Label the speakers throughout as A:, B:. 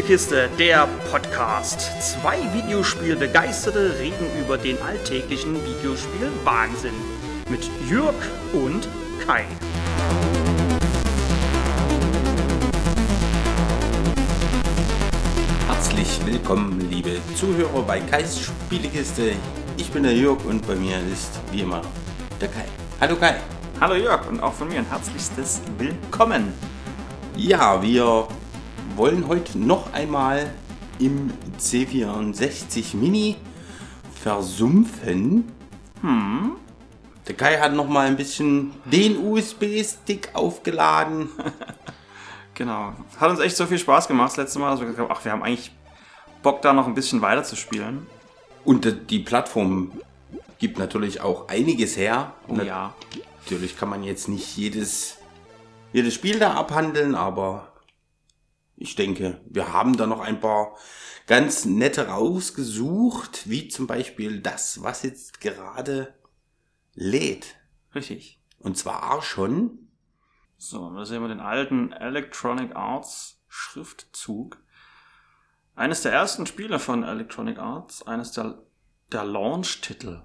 A: Spielekiste, der Podcast. Zwei Videospielbegeisterte reden über den alltäglichen Videospiel-Wahnsinn. Mit Jürg und Kai.
B: Herzlich willkommen, liebe Zuhörer bei Kais Spielekiste. Ich bin der Jörg und bei mir ist wie immer der Kai. Hallo Kai.
A: Hallo Jörg und auch von mir ein herzlichstes Willkommen.
B: Ja, wir wollen heute noch einmal im C64 Mini versumpfen. Hm. Der Kai hat noch mal ein bisschen den USB-Stick aufgeladen.
A: genau. Hat uns echt so viel Spaß gemacht das letzte Mal, dass wir gesagt haben, ach, wir haben eigentlich Bock da noch ein bisschen weiter zu spielen.
B: Und die Plattform gibt natürlich auch einiges her.
A: Oh, ja.
B: Natürlich kann man jetzt nicht jedes, jedes Spiel da abhandeln, aber ich denke, wir haben da noch ein paar ganz nette rausgesucht, wie zum Beispiel das, was jetzt gerade lädt.
A: Richtig.
B: Und zwar schon.
A: So, da sehen wir den alten Electronic Arts Schriftzug. Eines der ersten Spiele von Electronic Arts, eines der, der Launch-Titel,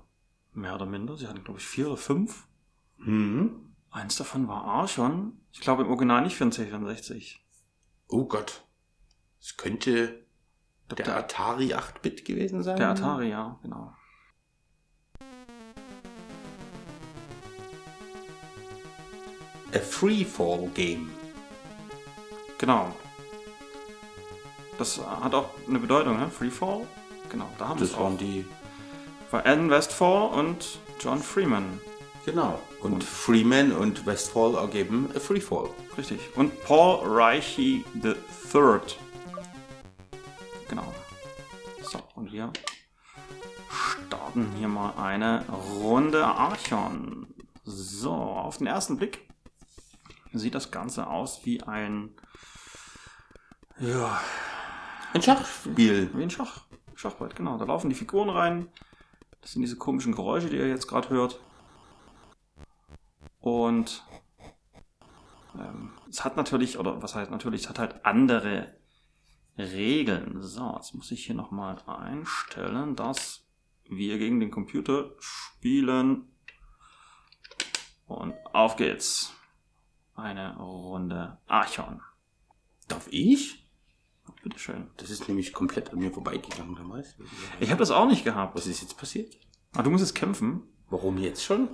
A: mehr oder minder. Sie hatten, glaube ich, vier oder fünf.
B: Mhm.
A: Eins davon war Archon. Ich glaube im Original nicht für den C64.
B: Oh Gott. Es könnte der, der Atari 8-Bit gewesen sein.
A: Der Atari, ja, genau.
B: A Freefall Game.
A: Genau. Das hat auch eine Bedeutung, ne? Freefall? Genau, da haben wir es
B: Das waren die.
A: War Alan Westfall und John Freeman.
B: Genau. Und Freeman und Westfall ergeben A Freefall.
A: Richtig. Und Paul Reichi III. Genau. So, und wir starten hier mal eine Runde Archon. So, auf den ersten Blick sieht das Ganze aus wie ein. Ja,
B: Ein Schachspiel.
A: wie ein Schach, Schachbrett, genau. Da laufen die Figuren rein. Das sind diese komischen Geräusche, die ihr jetzt gerade hört. Und ähm, es hat natürlich, oder was heißt natürlich, es hat halt andere Regeln. So, jetzt muss ich hier nochmal einstellen, dass wir gegen den Computer spielen. Und auf geht's. Eine Runde Archon.
B: Darf ich?
A: Bitteschön.
B: Das ist nämlich komplett an mir vorbeigegangen damals.
A: Ich habe das auch nicht gehabt.
B: Was ist jetzt passiert?
A: Ah, du musst jetzt kämpfen.
B: Warum jetzt schon?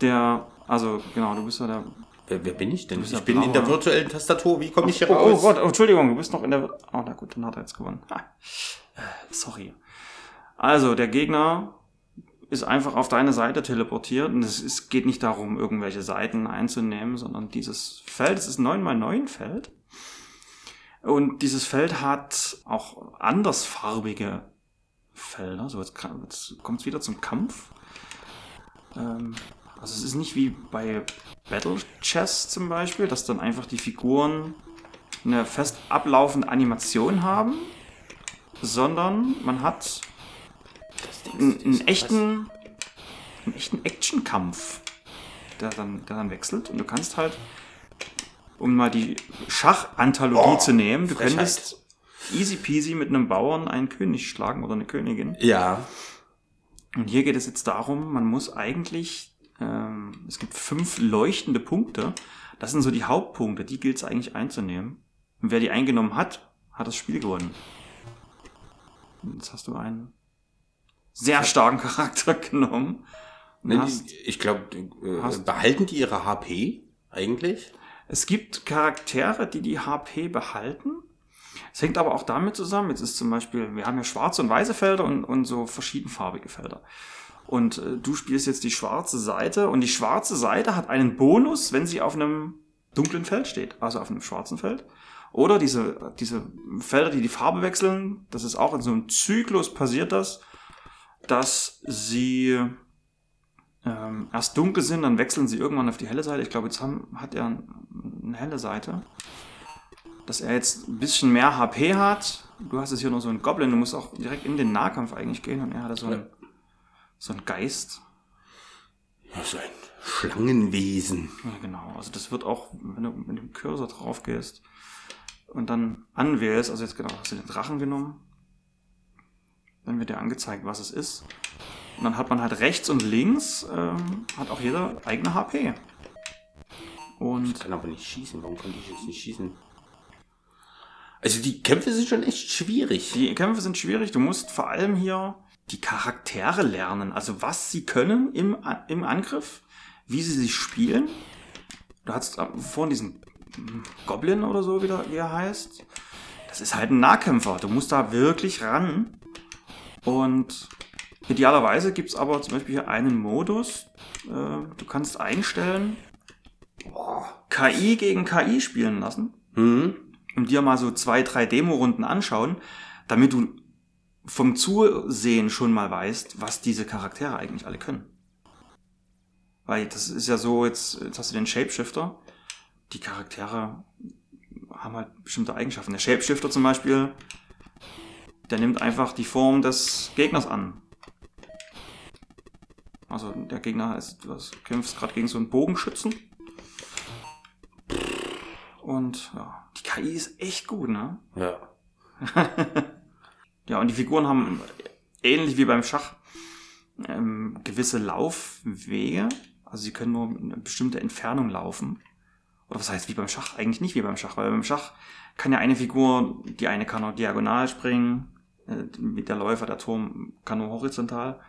A: Der, also genau, du bist ja der.
B: Wer, wer bin ich denn? Ich bin in der virtuellen Tastatur. Wie komme ich hier
A: Oh, oh
B: raus?
A: Gott, oh, Entschuldigung, du bist noch in der. Oh, na gut, dann hat er jetzt gewonnen. Ha. Äh, Sorry. Also, der Gegner ist einfach auf deine Seite teleportiert und es ist, geht nicht darum, irgendwelche Seiten einzunehmen, sondern dieses Feld, es ist ein 9x9 Feld. Und dieses Feld hat auch andersfarbige Felder. So, jetzt, jetzt kommt es wieder zum Kampf. Ähm, also es ist nicht wie bei Battle Chess zum Beispiel, dass dann einfach die Figuren eine fest ablaufende Animation haben, sondern man hat einen, einen echten, einen echten Actionkampf, der dann, der dann wechselt und du kannst halt, um mal die Schachanthologie
B: Oh,
A: zu nehmen, du
B: Frechheit.
A: könntest easy peasy mit einem Bauern einen König schlagen oder eine Königin.
B: Ja.
A: Und hier geht es jetzt darum, man muss eigentlich, ähm, es gibt fünf leuchtende Punkte. Das sind so die Hauptpunkte, die gilt es eigentlich einzunehmen. Und wer die eingenommen hat, hat das Spiel gewonnen. Jetzt hast du einen sehr starken Charakter genommen.
B: Nee,
A: hast,
B: die- ich glaube, äh, behalten die ihre HP eigentlich?
A: es gibt Charaktere, die die HP behalten. Es hängt aber auch damit zusammen, jetzt ist zum Beispiel, wir haben ja schwarze und weiße Felder und, und so verschiedenfarbige Felder. Und äh, du spielst jetzt die schwarze Seite und die schwarze Seite hat einen Bonus, wenn sie auf einem dunklen Feld steht, also auf einem schwarzen Feld. Oder diese, diese Felder, die die Farbe wechseln, das ist auch in so einem Zyklus passiert das, dass sie ähm, erst dunkel sind, dann wechseln sie irgendwann auf die helle Seite. Ich glaube, jetzt haben, hat er eine helle Seite. Dass er jetzt ein bisschen mehr HP hat. Du hast jetzt hier nur so einen Goblin, du musst auch direkt in den Nahkampf eigentlich gehen und er hatte so einen, so einen Geist.
B: Ja, so ein Schlangenwesen.
A: Ja, genau. Also das wird auch, wenn du mit dem Cursor drauf gehst, und dann anwählst, also jetzt genau, hast du den Drachen genommen, dann wird dir angezeigt, was es ist. Und dann hat man halt rechts und links, ähm, hat auch jeder eigene HP. Und
B: Ich kann aber nicht schießen. Warum konnte ich jetzt nicht schießen? Also die Kämpfe sind schon echt schwierig.
A: Die Kämpfe sind schwierig. Du musst vor allem hier die Charaktere lernen. Also was sie können im, im Angriff, wie sie sich spielen. Du hast äh, vorhin diesen Goblin oder so, wie, der, wie er heißt. Das ist halt ein Nahkämpfer. Du musst da wirklich ran. Und idealerweise gibt es aber zum Beispiel hier einen Modus. Äh, du kannst einstellen, KI gegen KI spielen lassen
B: Hm?
A: und dir mal so zwei, drei Demo-Runden anschauen, damit du vom Zusehen schon mal weißt, was diese Charaktere eigentlich alle können. Weil das ist ja so, jetzt, jetzt hast du den Shapeshifter. Die Charaktere haben halt bestimmte Eigenschaften. Der Shapeshifter zum Beispiel, der nimmt einfach die Form des Gegners an. Also der Gegner ist, du kämpfst gerade gegen so einen Bogenschützen. Und ja, die KI ist echt gut, ne?
B: Ja.
A: Ja, und die Figuren haben ähnlich wie beim Schach ähm, gewisse Laufwege. Also sie können nur eine bestimmte Entfernung laufen. Oder was heißt wie beim Schach? Eigentlich nicht wie beim Schach, weil beim Schach kann ja eine Figur, die eine kann auch diagonal springen, äh, mit der Läufer, der Turm kann nur horizontal.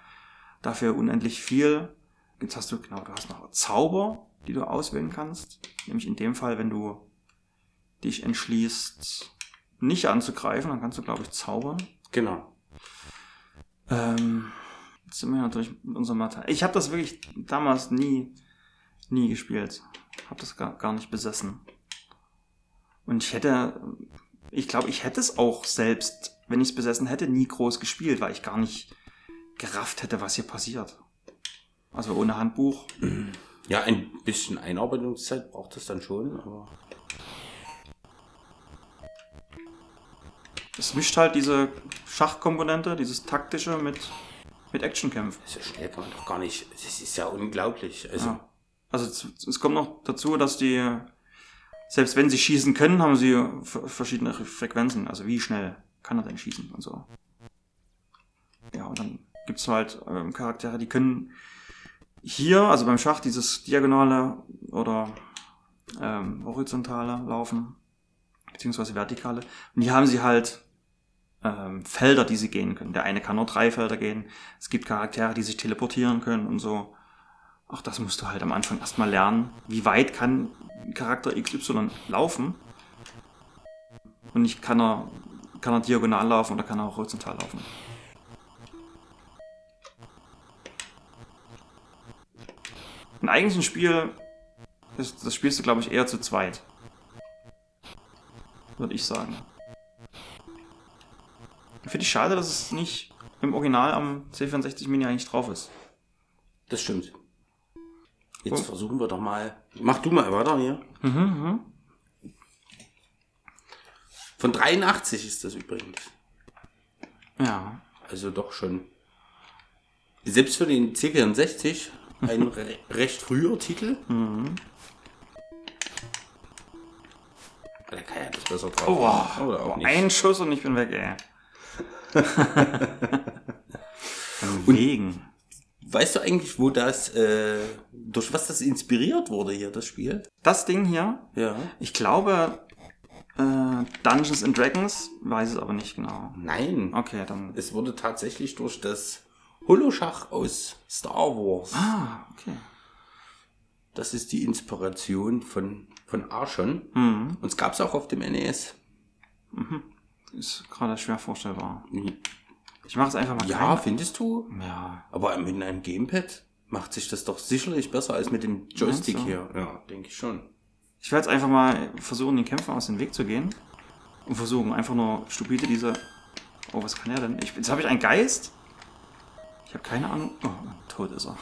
A: Dafür unendlich viel. Jetzt hast du, genau, du hast noch Zauber, die du auswählen kannst. Nämlich in dem Fall, wenn du dich entschließt, nicht anzugreifen, dann kannst du, glaube ich, zaubern.
B: Genau.
A: Ähm, jetzt sind wir natürlich mit unserem Material. Ich habe das wirklich damals nie, nie gespielt. Habe das gar, gar nicht besessen. Und ich hätte, ich glaube, ich hätte es auch selbst, wenn ich es besessen hätte, nie groß gespielt, weil ich gar nicht gerafft hätte, was hier passiert. Also ohne Handbuch.
B: Ja, ein bisschen Einarbeitungszeit braucht es dann schon, aber.
A: Es mischt halt diese Schachkomponente, dieses taktische mit, mit Actionkämpfen.
B: So schnell kann man doch gar nicht. Das ist ja unglaublich. Also,
A: Ja. Also es, kommt noch dazu, dass die, selbst wenn sie schießen können, haben sie verschiedene Frequenzen. Also wie schnell kann er denn schießen und so. Ja, und dann gibt's halt ähm, Charaktere, die können hier, also beim Schach, dieses diagonale oder ähm, horizontale laufen, beziehungsweise vertikale. Und hier haben sie halt ähm, Felder, die sie gehen können. Der eine kann nur drei Felder gehen. Es gibt Charaktere, die sich teleportieren können und so. Auch das musst du halt am Anfang erstmal lernen. Wie weit kann Charakter XY laufen? Und nicht kann er, kann er diagonal laufen oder kann er auch horizontal laufen. Ein eigentliches Spiel, das, das spielst du, glaube ich, eher zu zweit. Würde ich sagen. Finde ich schade, dass es nicht im Original am C64 Mini eigentlich drauf ist.
B: das stimmt. Jetzt
A: Cool.
B: versuchen wir doch mal. Mach du mal weiter hier.
A: Mhm, mhm.
B: Von 83 ist das übrigens.
A: Ja.
B: Also doch schon. Selbst für den C64 ein re recht früher Titel.
A: Mhm.
B: Der kann ja das besser drauf.
A: Oh, oh, ein Schuss und ich bin weg, ey. Wegen.
B: Weißt du eigentlich, wo das, äh, durch was das inspiriert wurde hier, das Spiel?
A: Das Ding hier,
B: Ja.
A: ich glaube, äh, Dungeons and Dragons, weiß es aber nicht genau.
B: Nein.
A: Okay, dann.
B: Es wurde tatsächlich durch das Holoschach aus Star Wars.
A: Ah, okay.
B: Das ist die Inspiration von, von Archon.
A: Mhm.
B: Und es gab es auch auf dem NES.
A: Ist gerade schwer vorstellbar. Ich mache es einfach mal
B: Ja,
A: klein.
B: findest du?
A: Ja.
B: Aber mit einem Gamepad macht sich das doch sicherlich besser als mit dem Joystick hier. Ja, denke ich schon.
A: Ich werde jetzt einfach mal versuchen, den Kämpfern aus dem Weg zu gehen. Und versuchen einfach nur stupide diese. Oh, was kann er denn? Ich, jetzt habe ich einen Geist. Ich habe keine Ahnung. Oh, tot ist er.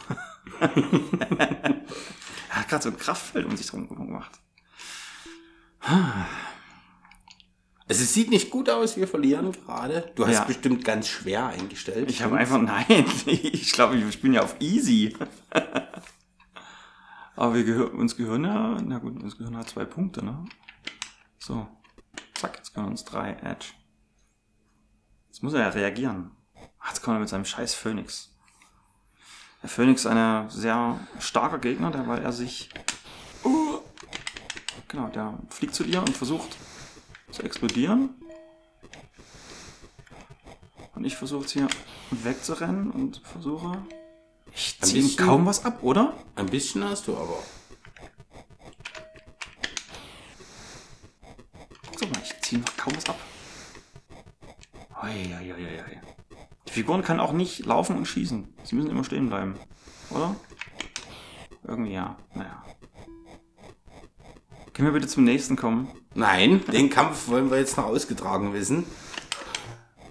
A: er hat gerade so ein Kraftfeld um sich drum gemacht.
B: Also es sieht nicht gut aus, wir verlieren gerade. Du hast
A: Ja.
B: bestimmt ganz schwer eingestellt.
A: Ich habe einfach. Nein, ich glaube, wir spielen ja auf easy. Aber wir gehör, uns gehören ja. Na gut, uns gehören halt zwei Punkte, ne? So. Zack, jetzt können wir uns drei Edge. Jetzt muss er ja reagieren. Ach, Jetzt kommt er mit seinem scheiß Phoenix. Der Phoenix ist ein sehr starker Gegner, der, weil er sich. Uh, genau, der fliegt zu dir und versucht zu explodieren. Und ich versuche jetzt hier wegzurennen und versuche. Ich ziehe ihm kaum was ab, oder?
B: Ein bisschen hast du aber.
A: Guck mal, ich ziehe kaum was ab. Eieieiei. Die Figuren können auch nicht laufen und schießen. Sie müssen immer stehen bleiben. Oder? Irgendwie ja. Naja. Können wir bitte zum nächsten kommen?
B: Nein, den Kampf wollen wir jetzt noch ausgetragen wissen.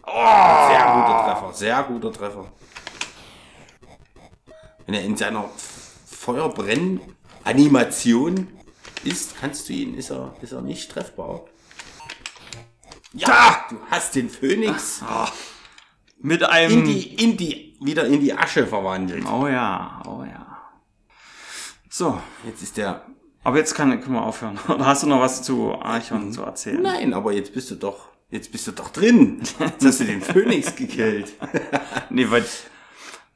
B: Sehr guter Treffer, sehr guter Treffer. Wenn er in seiner Feuerbrennanimation ist, kannst du ihn, ist er, ist er nicht treffbar. Ja, du hast den Phönix
A: Mit
B: in
A: einem.
B: die, in die, wieder in die Asche verwandelt.
A: Oh ja, oh ja. So,
B: Jetzt ist der,
A: aber jetzt kann, können wir aufhören. Oder hast du noch was zu Archon zu erzählen?
B: nein, aber jetzt bist du doch, jetzt bist du doch drin. Jetzt hast du den Phönix gekillt.
A: Nee, weil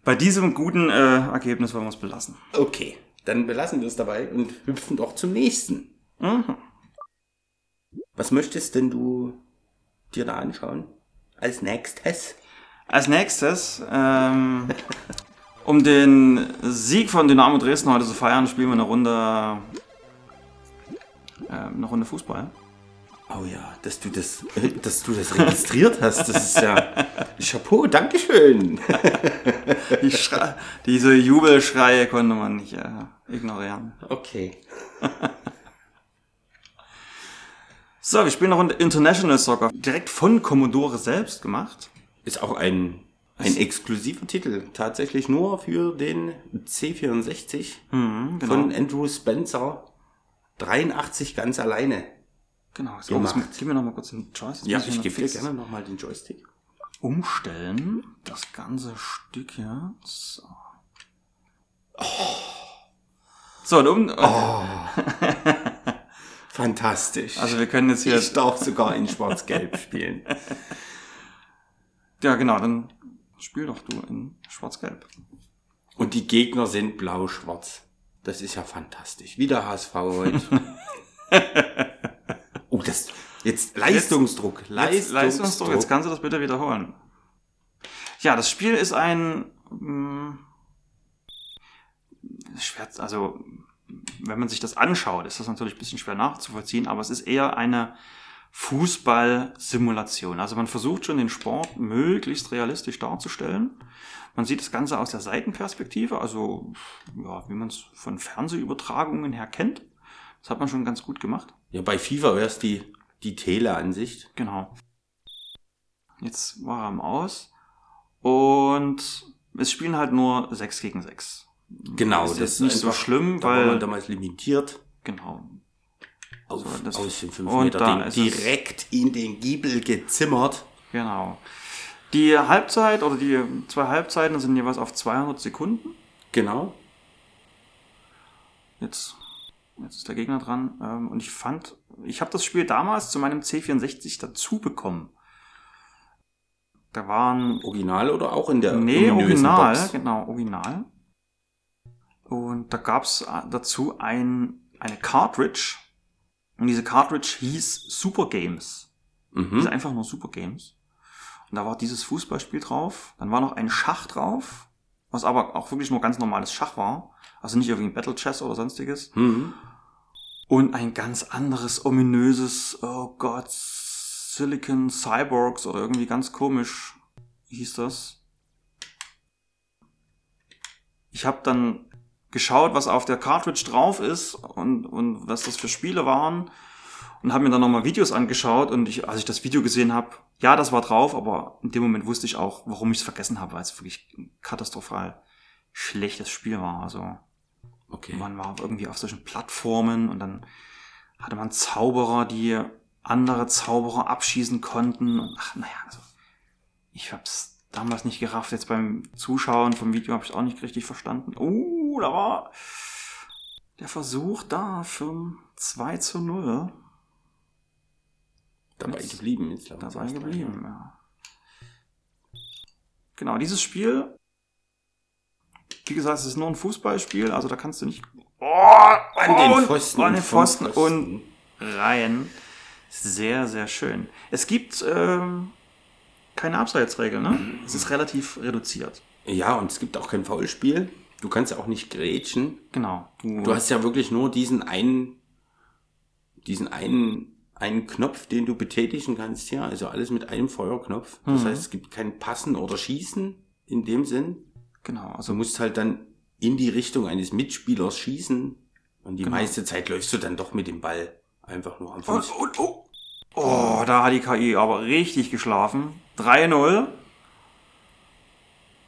A: bei diesem guten äh, Ergebnis wollen wir es belassen.
B: Okay, dann belassen wir es dabei und hüpfen doch zum nächsten.
A: Mhm.
B: Was möchtest denn du dir da anschauen? Als nächstes?
A: Als nächstes, ähm, um den Sieg von Dynamo Dresden heute zu feiern, spielen wir eine Runde, ähm, eine Runde Fußball.
B: Oh ja, dass du das, äh, dass du das registriert hast, das ist ja Chapeau, Dankeschön.
A: Die diese Jubelschreie konnte man nicht äh, ignorieren.
B: Okay.
A: So, wir spielen eine Runde International Soccer. Direkt von Commodore selbst gemacht.
B: Ist auch ein, ein exklusiver Titel, tatsächlich nur für den C64
A: Mhm, genau.
B: von Andrew Spencer. 83 ganz alleine.
A: genau. So, jetzt
B: gemacht.
A: gib mir noch mal kurz den. Jetzt
B: Ja, ich gebe dir gerne nochmal den Joystick.
A: Umstellen. Das ganze Stück hier. So. So, und um,
B: Fantastisch.
A: also wir können jetzt hier
B: ich darf sogar in Schwarz-Gelb spielen.
A: Ja, genau, dann spiel doch du in Schwarz-Gelb.
B: Und die Gegner sind blau-schwarz. Das ist ja fantastisch. Wie der HSV heute. oh, das. Jetzt Leistungsdruck.
A: Jetzt,
B: Leistungsdruck.
A: Leistungsdruck, jetzt kannst du das bitte wiederholen. Ja, das Spiel ist ein mh, schwer, also wenn man sich das anschaut, ist das natürlich ein bisschen schwer nachzuvollziehen, aber es ist eher eine Fußball-Simulation. Also man versucht schon den Sport möglichst realistisch darzustellen. Man sieht das Ganze aus der Seitenperspektive, also ja, wie man es von Fernsehübertragungen her kennt. Das hat man schon ganz gut gemacht.
B: ja, bei FIFA wäre es die, die Teleansicht.
A: Genau. Jetzt war er am Aus. Und es spielen halt nur 6 gegen 6.
B: Genau,
A: Das ist
B: das
A: jetzt nicht so schlimm,
B: Da war man
A: weil.
B: damals limitiert.
A: Genau.
B: Auf,
A: So, das-
B: aus den 5
A: und
B: Meter Ding
A: es-
B: direkt in den Giebel gezimmert.
A: Genau. Die Halbzeit oder die zwei Halbzeiten sind jeweils auf 200 Sekunden.
B: Genau.
A: Jetzt, jetzt ist der Gegner dran. Ähm, Und ich fand, ich habe das Spiel damals zu meinem C64 dazu bekommen. Da waren
B: Original oder auch in der
A: Nee, original,
B: Box?
A: genau, original. Und da gab's äh, dazu ein, eine Cartridge. Und diese Cartridge hieß Super Games.
B: Mhm.
A: Hieß einfach nur Super Games. Und da war dieses Fußballspiel drauf. Dann war noch ein Schach drauf, was aber auch wirklich nur ganz normales Schach war. Also nicht irgendwie ein Battle Chess oder sonstiges.
B: Mhm.
A: Und ein ganz anderes, ominöses, oh Gott, Silicon Cyborgs oder irgendwie ganz komisch hieß das. Ich habe dann geschaut, was auf der Cartridge drauf ist und, und was das für Spiele waren und habe mir dann nochmal Videos angeschaut und ich, als ich das Video gesehen habe, ja, das war drauf, aber in dem Moment wusste ich auch, warum ich es vergessen habe, weil es wirklich katastrophal schlechtes Spiel war. Also
B: Okay.
A: man war irgendwie auf solchen Plattformen und dann hatte man Zauberer, die andere Zauberer abschießen konnten. Und ach, naja, also ich hab's damals nicht gerafft. Jetzt beim Zuschauen vom Video habe ich auch nicht richtig verstanden. Uh, da war der Versuch da für 2 zu 0.
B: dabei
A: Jetzt
B: geblieben. Jetzt
A: dabei geblieben, ja. Genau, dieses Spiel, wie gesagt, es ist nur ein Fußballspiel, also da kannst du nicht oh,
B: An den Pfosten
A: an den Pfosten
B: Pfosten.
A: und rein. Sehr, sehr schön. Es gibt ähm, keine Abseitsregel, ne? Es ist relativ reduziert.
B: Ja, und es gibt auch kein Foulspiel. Du kannst ja auch nicht grätschen.
A: Genau.
B: Du hast ja wirklich nur diesen einen, diesen einen, einen Knopf, den du betätigen kannst hier. Also alles mit einem Feuerknopf. Das
A: Mhm.
B: heißt, es gibt kein Passen oder Schießen in dem Sinn.
A: genau,
B: Du
A: also
B: musst halt dann in die Richtung eines Mitspielers schießen. Und die
A: Genau.
B: meiste Zeit läufst du dann doch mit dem Ball einfach nur am Fuß.
A: und, oh. oh, da hat die KI aber richtig geschlafen. 3-0.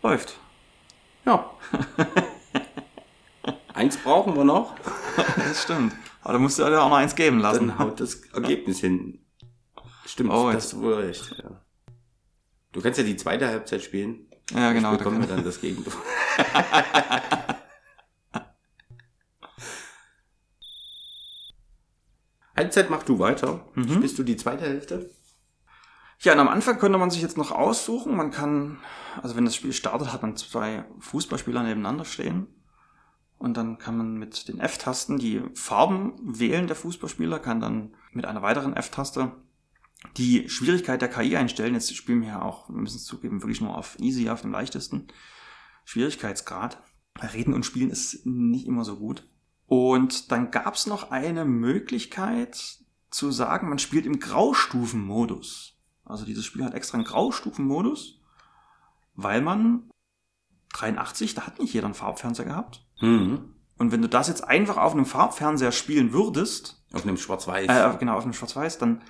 A: Läuft.
B: Ja. Eins brauchen wir noch,
A: Das stimmt. Aber da musst du ja auch noch eins geben lassen.
B: dann haut das Ergebnis hin. Stimmt,
A: Oh,
B: das ist wohl recht. Ja. Du kannst ja die zweite Halbzeit spielen.
A: Ja, genau.
B: Da bekommen wir dann das Gegentor. Halbzeit mach du weiter.
A: Mhm.
B: Spielst du die zweite Hälfte?
A: Ja, und am Anfang könnte man sich jetzt noch aussuchen. Man kann, also wenn das Spiel startet, hat man zwei Fußballspieler nebeneinander stehen. Und dann kann man mit den F-Tasten die Farben wählen der Fußballspieler, kann dann mit einer weiteren F-Taste die Schwierigkeit der KI einstellen. Jetzt spielen wir ja auch, wir müssen es zugeben, wirklich nur auf Easy, auf dem leichtesten Schwierigkeitsgrad. Reden und Spielen ist nicht immer so gut. Und dann gab es noch eine Möglichkeit zu sagen, man spielt im Graustufenmodus. Also dieses Spiel hat extra einen Graustufenmodus, weil man 83, da hat nicht jeder einen Farbfernseher gehabt.
B: Mhm.
A: Und wenn du das jetzt einfach auf einem Farbfernseher spielen würdest,
B: Auf einem Schwarz-Weiß.
A: äh, genau, auf einem Schwarz-Weiß, dann.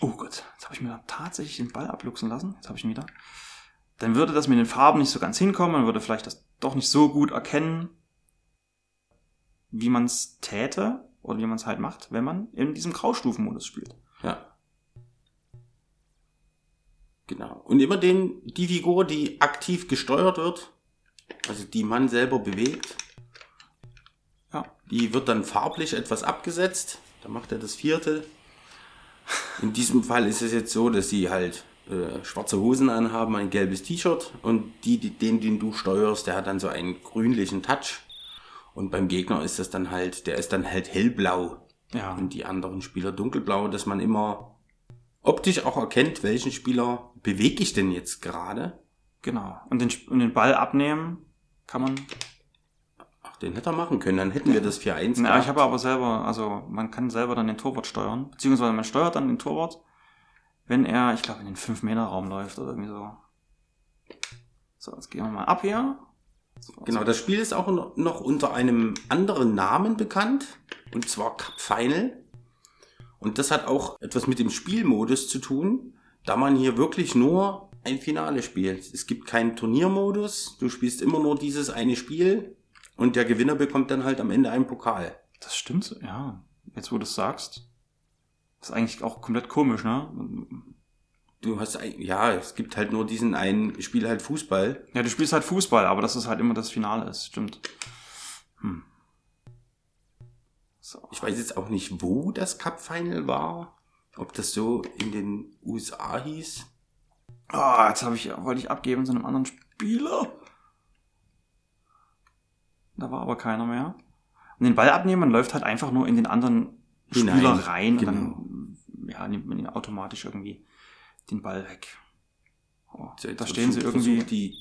A: Oh Gott, jetzt habe ich mir tatsächlich den Ball abluchsen lassen. Jetzt habe ich ihn wieder. Dann würde das mit den Farben nicht so ganz hinkommen. Man würde vielleicht das doch nicht so gut erkennen, wie man es täte oder wie man es halt macht, wenn man in diesem Graustufenmodus spielt.
B: Ja. Genau. Und immer den, die Figur, die aktiv gesteuert wird, also die man selber bewegt,
A: Ja.
B: die wird dann farblich etwas abgesetzt. Da macht er das vierte. In diesem Fall ist es jetzt so, dass sie halt äh, schwarze Hosen anhaben, ein gelbes T-Shirt und die, die, den, den du steuerst, der hat dann so einen grünlichen Touch. Und beim Gegner ist das dann halt, der ist dann halt hellblau
A: Ja.
B: und die anderen Spieler dunkelblau, dass man immer optisch auch erkennt, welchen Spieler bewege ich denn jetzt gerade.
A: Genau. Und den, und den Ball abnehmen kann man.
B: Ach, den hätte er machen können, dann hätten wir das 4-1
A: Ja, ich habe aber selber, also man kann selber dann den Torwart steuern, beziehungsweise man steuert dann den Torwart, wenn er, ich glaube, in den 5-Meter-Raum läuft oder irgendwie so. So, jetzt gehen wir mal ab hier. So,
B: Genau, das Spiel ist auch no- noch unter einem anderen Namen bekannt, und zwar Cup Final. Und das hat auch etwas mit dem Spielmodus zu tun, da man hier wirklich nur ein Finale spielt. Es gibt keinen Turniermodus, du spielst immer nur dieses eine Spiel und der Gewinner bekommt dann halt am Ende einen Pokal.
A: Das stimmt, so, ja. Jetzt, wo du es sagst. Ist eigentlich auch komplett komisch, ne?
B: Du hast, ja, es gibt halt nur diesen einen Spiel halt Fußball.
A: Ja, du spielst halt Fußball, aber dass es halt immer das Finale ist, stimmt. Hm. So.
B: Ich weiß jetzt auch nicht, wo das Cup Final war. Ob das so in den USA hieß.
A: Ah, jetzt habe ich, wollte ich abgeben zu einem anderen Spieler. Da war aber keiner mehr. Und den Ball abnehmen, man läuft halt einfach nur in den anderen Spieler rein
B: genau.
A: und dann ja, nimmt man ihn automatisch irgendwie den Ball weg. Oh,
B: So,
A: da stehen sie irgendwie.
B: Die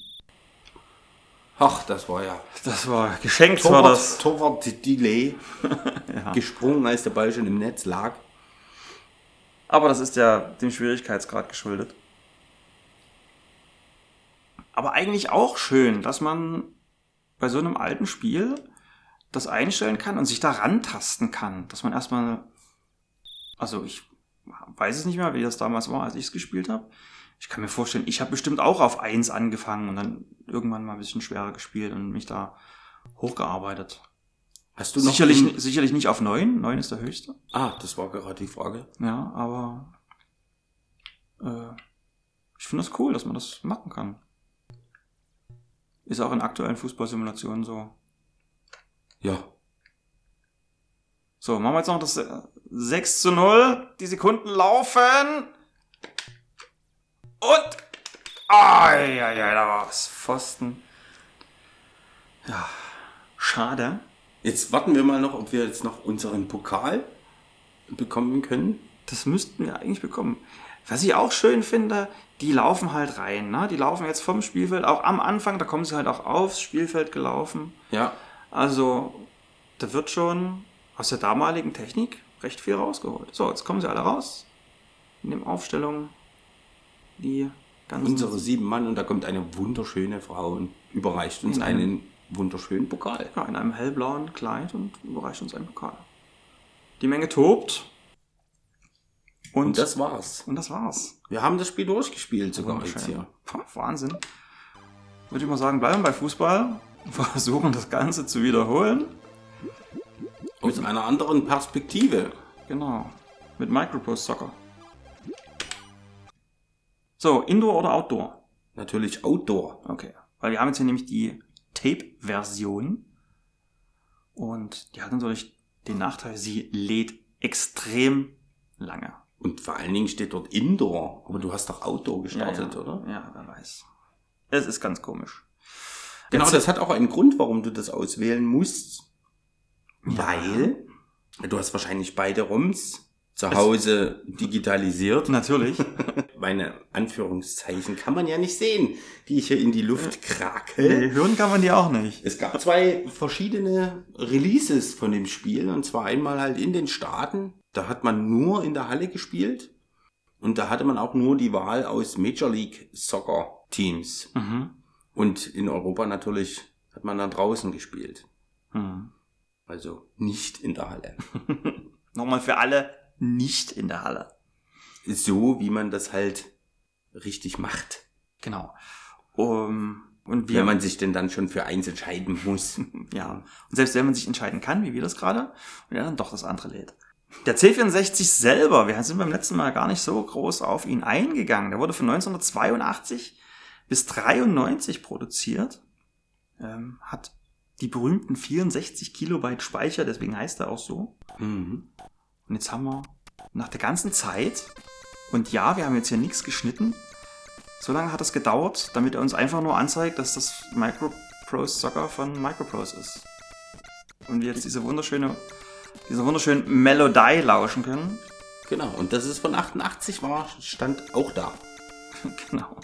B: Ach, das war ja.
A: Das war geschenkt, war das.
B: Torwart Delay.
A: Ja.
B: Gesprungen, als der Ball schon im Netz lag.
A: Aber das ist ja dem Schwierigkeitsgrad geschuldet. Aber eigentlich auch schön, dass man bei so einem alten Spiel das einstellen kann und sich da rantasten kann. Dass man erstmal, also ich weiß es nicht mehr, wie das damals war, als ich es gespielt habe. Ich kann mir vorstellen, ich habe bestimmt auch auf 1 angefangen und dann irgendwann mal ein bisschen schwerer gespielt und mich da hochgearbeitet.
B: Hast du noch.
A: Sicherlich,
B: im-
A: sicherlich nicht auf 9, 9 ist der höchste.
B: Ah, das war gerade die Frage.
A: Ja, aber äh, ich finde es cool, dass man das machen kann. Ist auch in aktuellen Fußballsimulationen so.
B: Ja.
A: So, machen wir jetzt noch das äh, 6 zu 0. Die Sekunden laufen. Und. Ai, ai, ai, da war's. Pfosten. Ja, schade.
B: Jetzt warten wir mal noch, ob wir jetzt noch unseren Pokal bekommen können.
A: Das müssten wir eigentlich bekommen. Was ich auch schön finde, die laufen halt rein. Ne? Die laufen jetzt vom Spielfeld, auch am Anfang, da kommen sie halt auch aufs Spielfeld gelaufen.
B: Ja.
A: Also, da wird schon aus der damaligen Technik recht viel rausgeholt. So, jetzt kommen sie alle raus. In den Aufstellungen. Die ganzen.
B: Unsere sieben Mann und da kommt eine wunderschöne Frau und überreicht uns einen wunderschönen Pokal.
A: Ja, in einem hellblauen Kleid und überreicht uns einen Pokal. Die Menge tobt. Und,
B: Und das war's.
A: und das war's.
B: Wir haben das Spiel durchgespielt sogar jetzt hier.
A: Puh, Wahnsinn. Würde ich mal sagen, bleiben wir bei Fußball. Versuchen das Ganze zu wiederholen.
B: Aus einer anderen Perspektive.
A: Genau. Mit Microprose Soccer. So, Indoor oder Outdoor?
B: Natürlich Outdoor.
A: Okay. Weil wir haben jetzt hier nämlich die Tape-Version. Und die hat natürlich den Nachteil, sie lädt extrem lange.
B: Und vor allen Dingen steht dort Indoor. Aber du hast doch Outdoor gestartet,
A: ja, ja.
B: oder?
A: Ja, wer weiß. Es ist ganz komisch.
B: Genau,
A: Jetzt-
B: das hat auch einen Grund, warum du das auswählen musst. Weil du hast wahrscheinlich beide ROMs zu Hause digitalisiert.
A: Natürlich.
B: Meine Anführungszeichen kann man ja nicht sehen, die ich hier in die Luft krakel.
A: nee, hören kann man die auch nicht.
B: Es gab zwei verschiedene Releases von dem Spiel. Und zwar einmal halt in den Staaten. Da hat man nur in der Halle gespielt. Und da hatte man auch nur die Wahl aus Major League Soccer Teams.
A: Mhm.
B: Und in Europa natürlich hat man dann draußen gespielt.
A: Mhm.
B: Also nicht in der Halle.
A: Nochmal für alle nicht in der Halle.
B: So wie man das halt richtig macht.
A: Genau. Um, und wir,
B: Wenn man sich denn dann schon für eins entscheiden muss.
A: ja, und selbst wenn man sich entscheiden kann, wie wir das gerade, und er dann doch das andere lädt. Der C64 selber, wir sind beim letzten Mal gar nicht so groß auf ihn eingegangen. Der wurde von 1982 bis 93 produziert, ähm, hat die berühmten 64 Kilobyte Speicher, deswegen heißt er auch so.
B: Mhm.
A: Und jetzt haben wir nach der ganzen Zeit, und ja, wir haben jetzt hier nichts geschnitten, so lange hat es gedauert, damit er uns einfach nur anzeigt, dass das Microprose Soccer von Microprose ist. Und wir jetzt diese wunderschöne, diese wunderschönen Melodie lauschen können.
B: Genau. Und das ist von 88 war, stand auch da.
A: genau.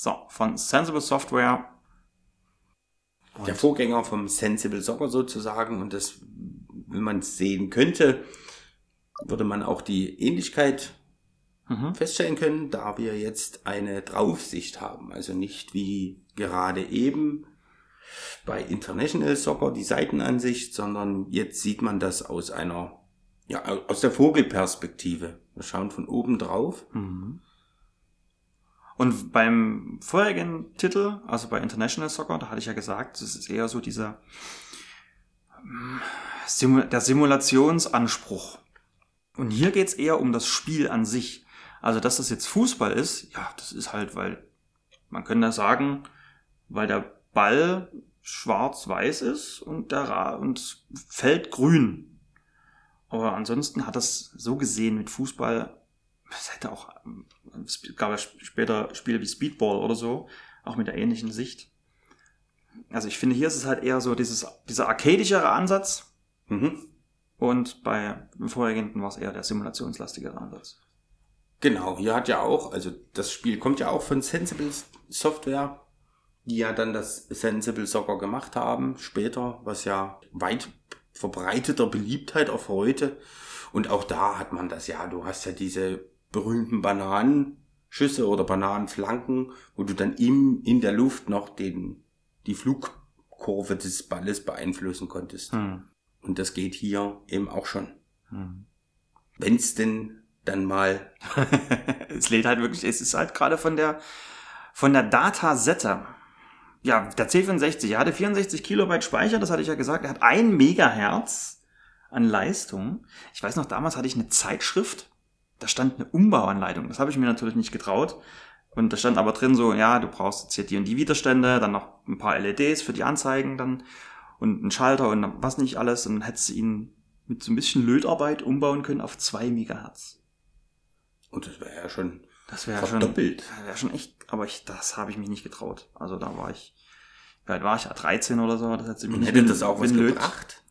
A: So, von Sensible Software.
B: Der Vorgänger vom Sensible Soccer sozusagen. Und das, wenn man es sehen könnte, würde man auch die Ähnlichkeit
A: Mhm.
B: feststellen können, da wir jetzt eine Draufsicht haben. Also nicht wie gerade eben bei International Soccer die Seitenansicht, sondern jetzt sieht man das aus einer, ja, aus der Vogelperspektive. Wir schauen von oben drauf.
A: Mhm. Und beim vorherigen Titel, also bei International Soccer, da hatte ich ja gesagt, das ist eher so dieser ähm, Simu der Simulationsanspruch. Und hier geht's eher um das Spiel an sich. Also, dass das jetzt Fußball ist, ja, das ist halt, weil man könnte sagen, weil der Ball schwarz-weiß ist und der Ra und Feld grün. Aber ansonsten hat das so gesehen mit Fußball, es hätte auch, es gab ja sp- später Spiele wie Speedball oder so, auch mit der ähnlichen Sicht. Also ich finde, hier ist es halt eher so dieses, dieser arcadischere Ansatz
B: Mhm.
A: und bei dem vorhergehenden war es eher der simulationslastigere Ansatz.
B: Genau, hier hat ja auch, also das Spiel kommt ja auch von Sensible Software, die ja dann das Sensible Soccer gemacht haben, später, was ja weit verbreiteter Beliebtheit erfreute. Und auch da hat man das ja, du hast ja diese berühmten Bananenschüsse oder Bananenflanken, wo du dann im, in der Luft noch den, die Flugkurve des Balles beeinflussen konntest.
A: Hm.
B: Und das geht hier eben auch schon.
A: Hm.
B: Wenn es denn dann mal
A: es lädt halt wirklich, es ist halt gerade von der, von der Datasette. Ja, der C64, er hatte 64 Kilobyte Speicher, das hatte ich ja gesagt, er hat ein Megahertz an Leistung. Ich weiß noch, damals hatte ich eine Zeitschrift, da stand eine Umbauanleitung, das habe ich mir natürlich nicht getraut. Und da stand aber drin so, ja, du brauchst jetzt hier die und die Widerstände, dann noch ein paar LEDs für die Anzeigen dann und einen Schalter und was nicht alles. Und dann hättest du ihn mit so ein bisschen Lötarbeit umbauen können auf 2 Megahertz.
B: Und das wäre ja schon
A: Das wäre schon,
B: verdoppelt.
A: wäre schon echt, aber ich, das habe ich mich nicht getraut. Also da war ich, alt war ich? 13 oder so. Das sie mich
B: Und
A: nicht
B: hätte
A: mit-
B: das auch was gebracht?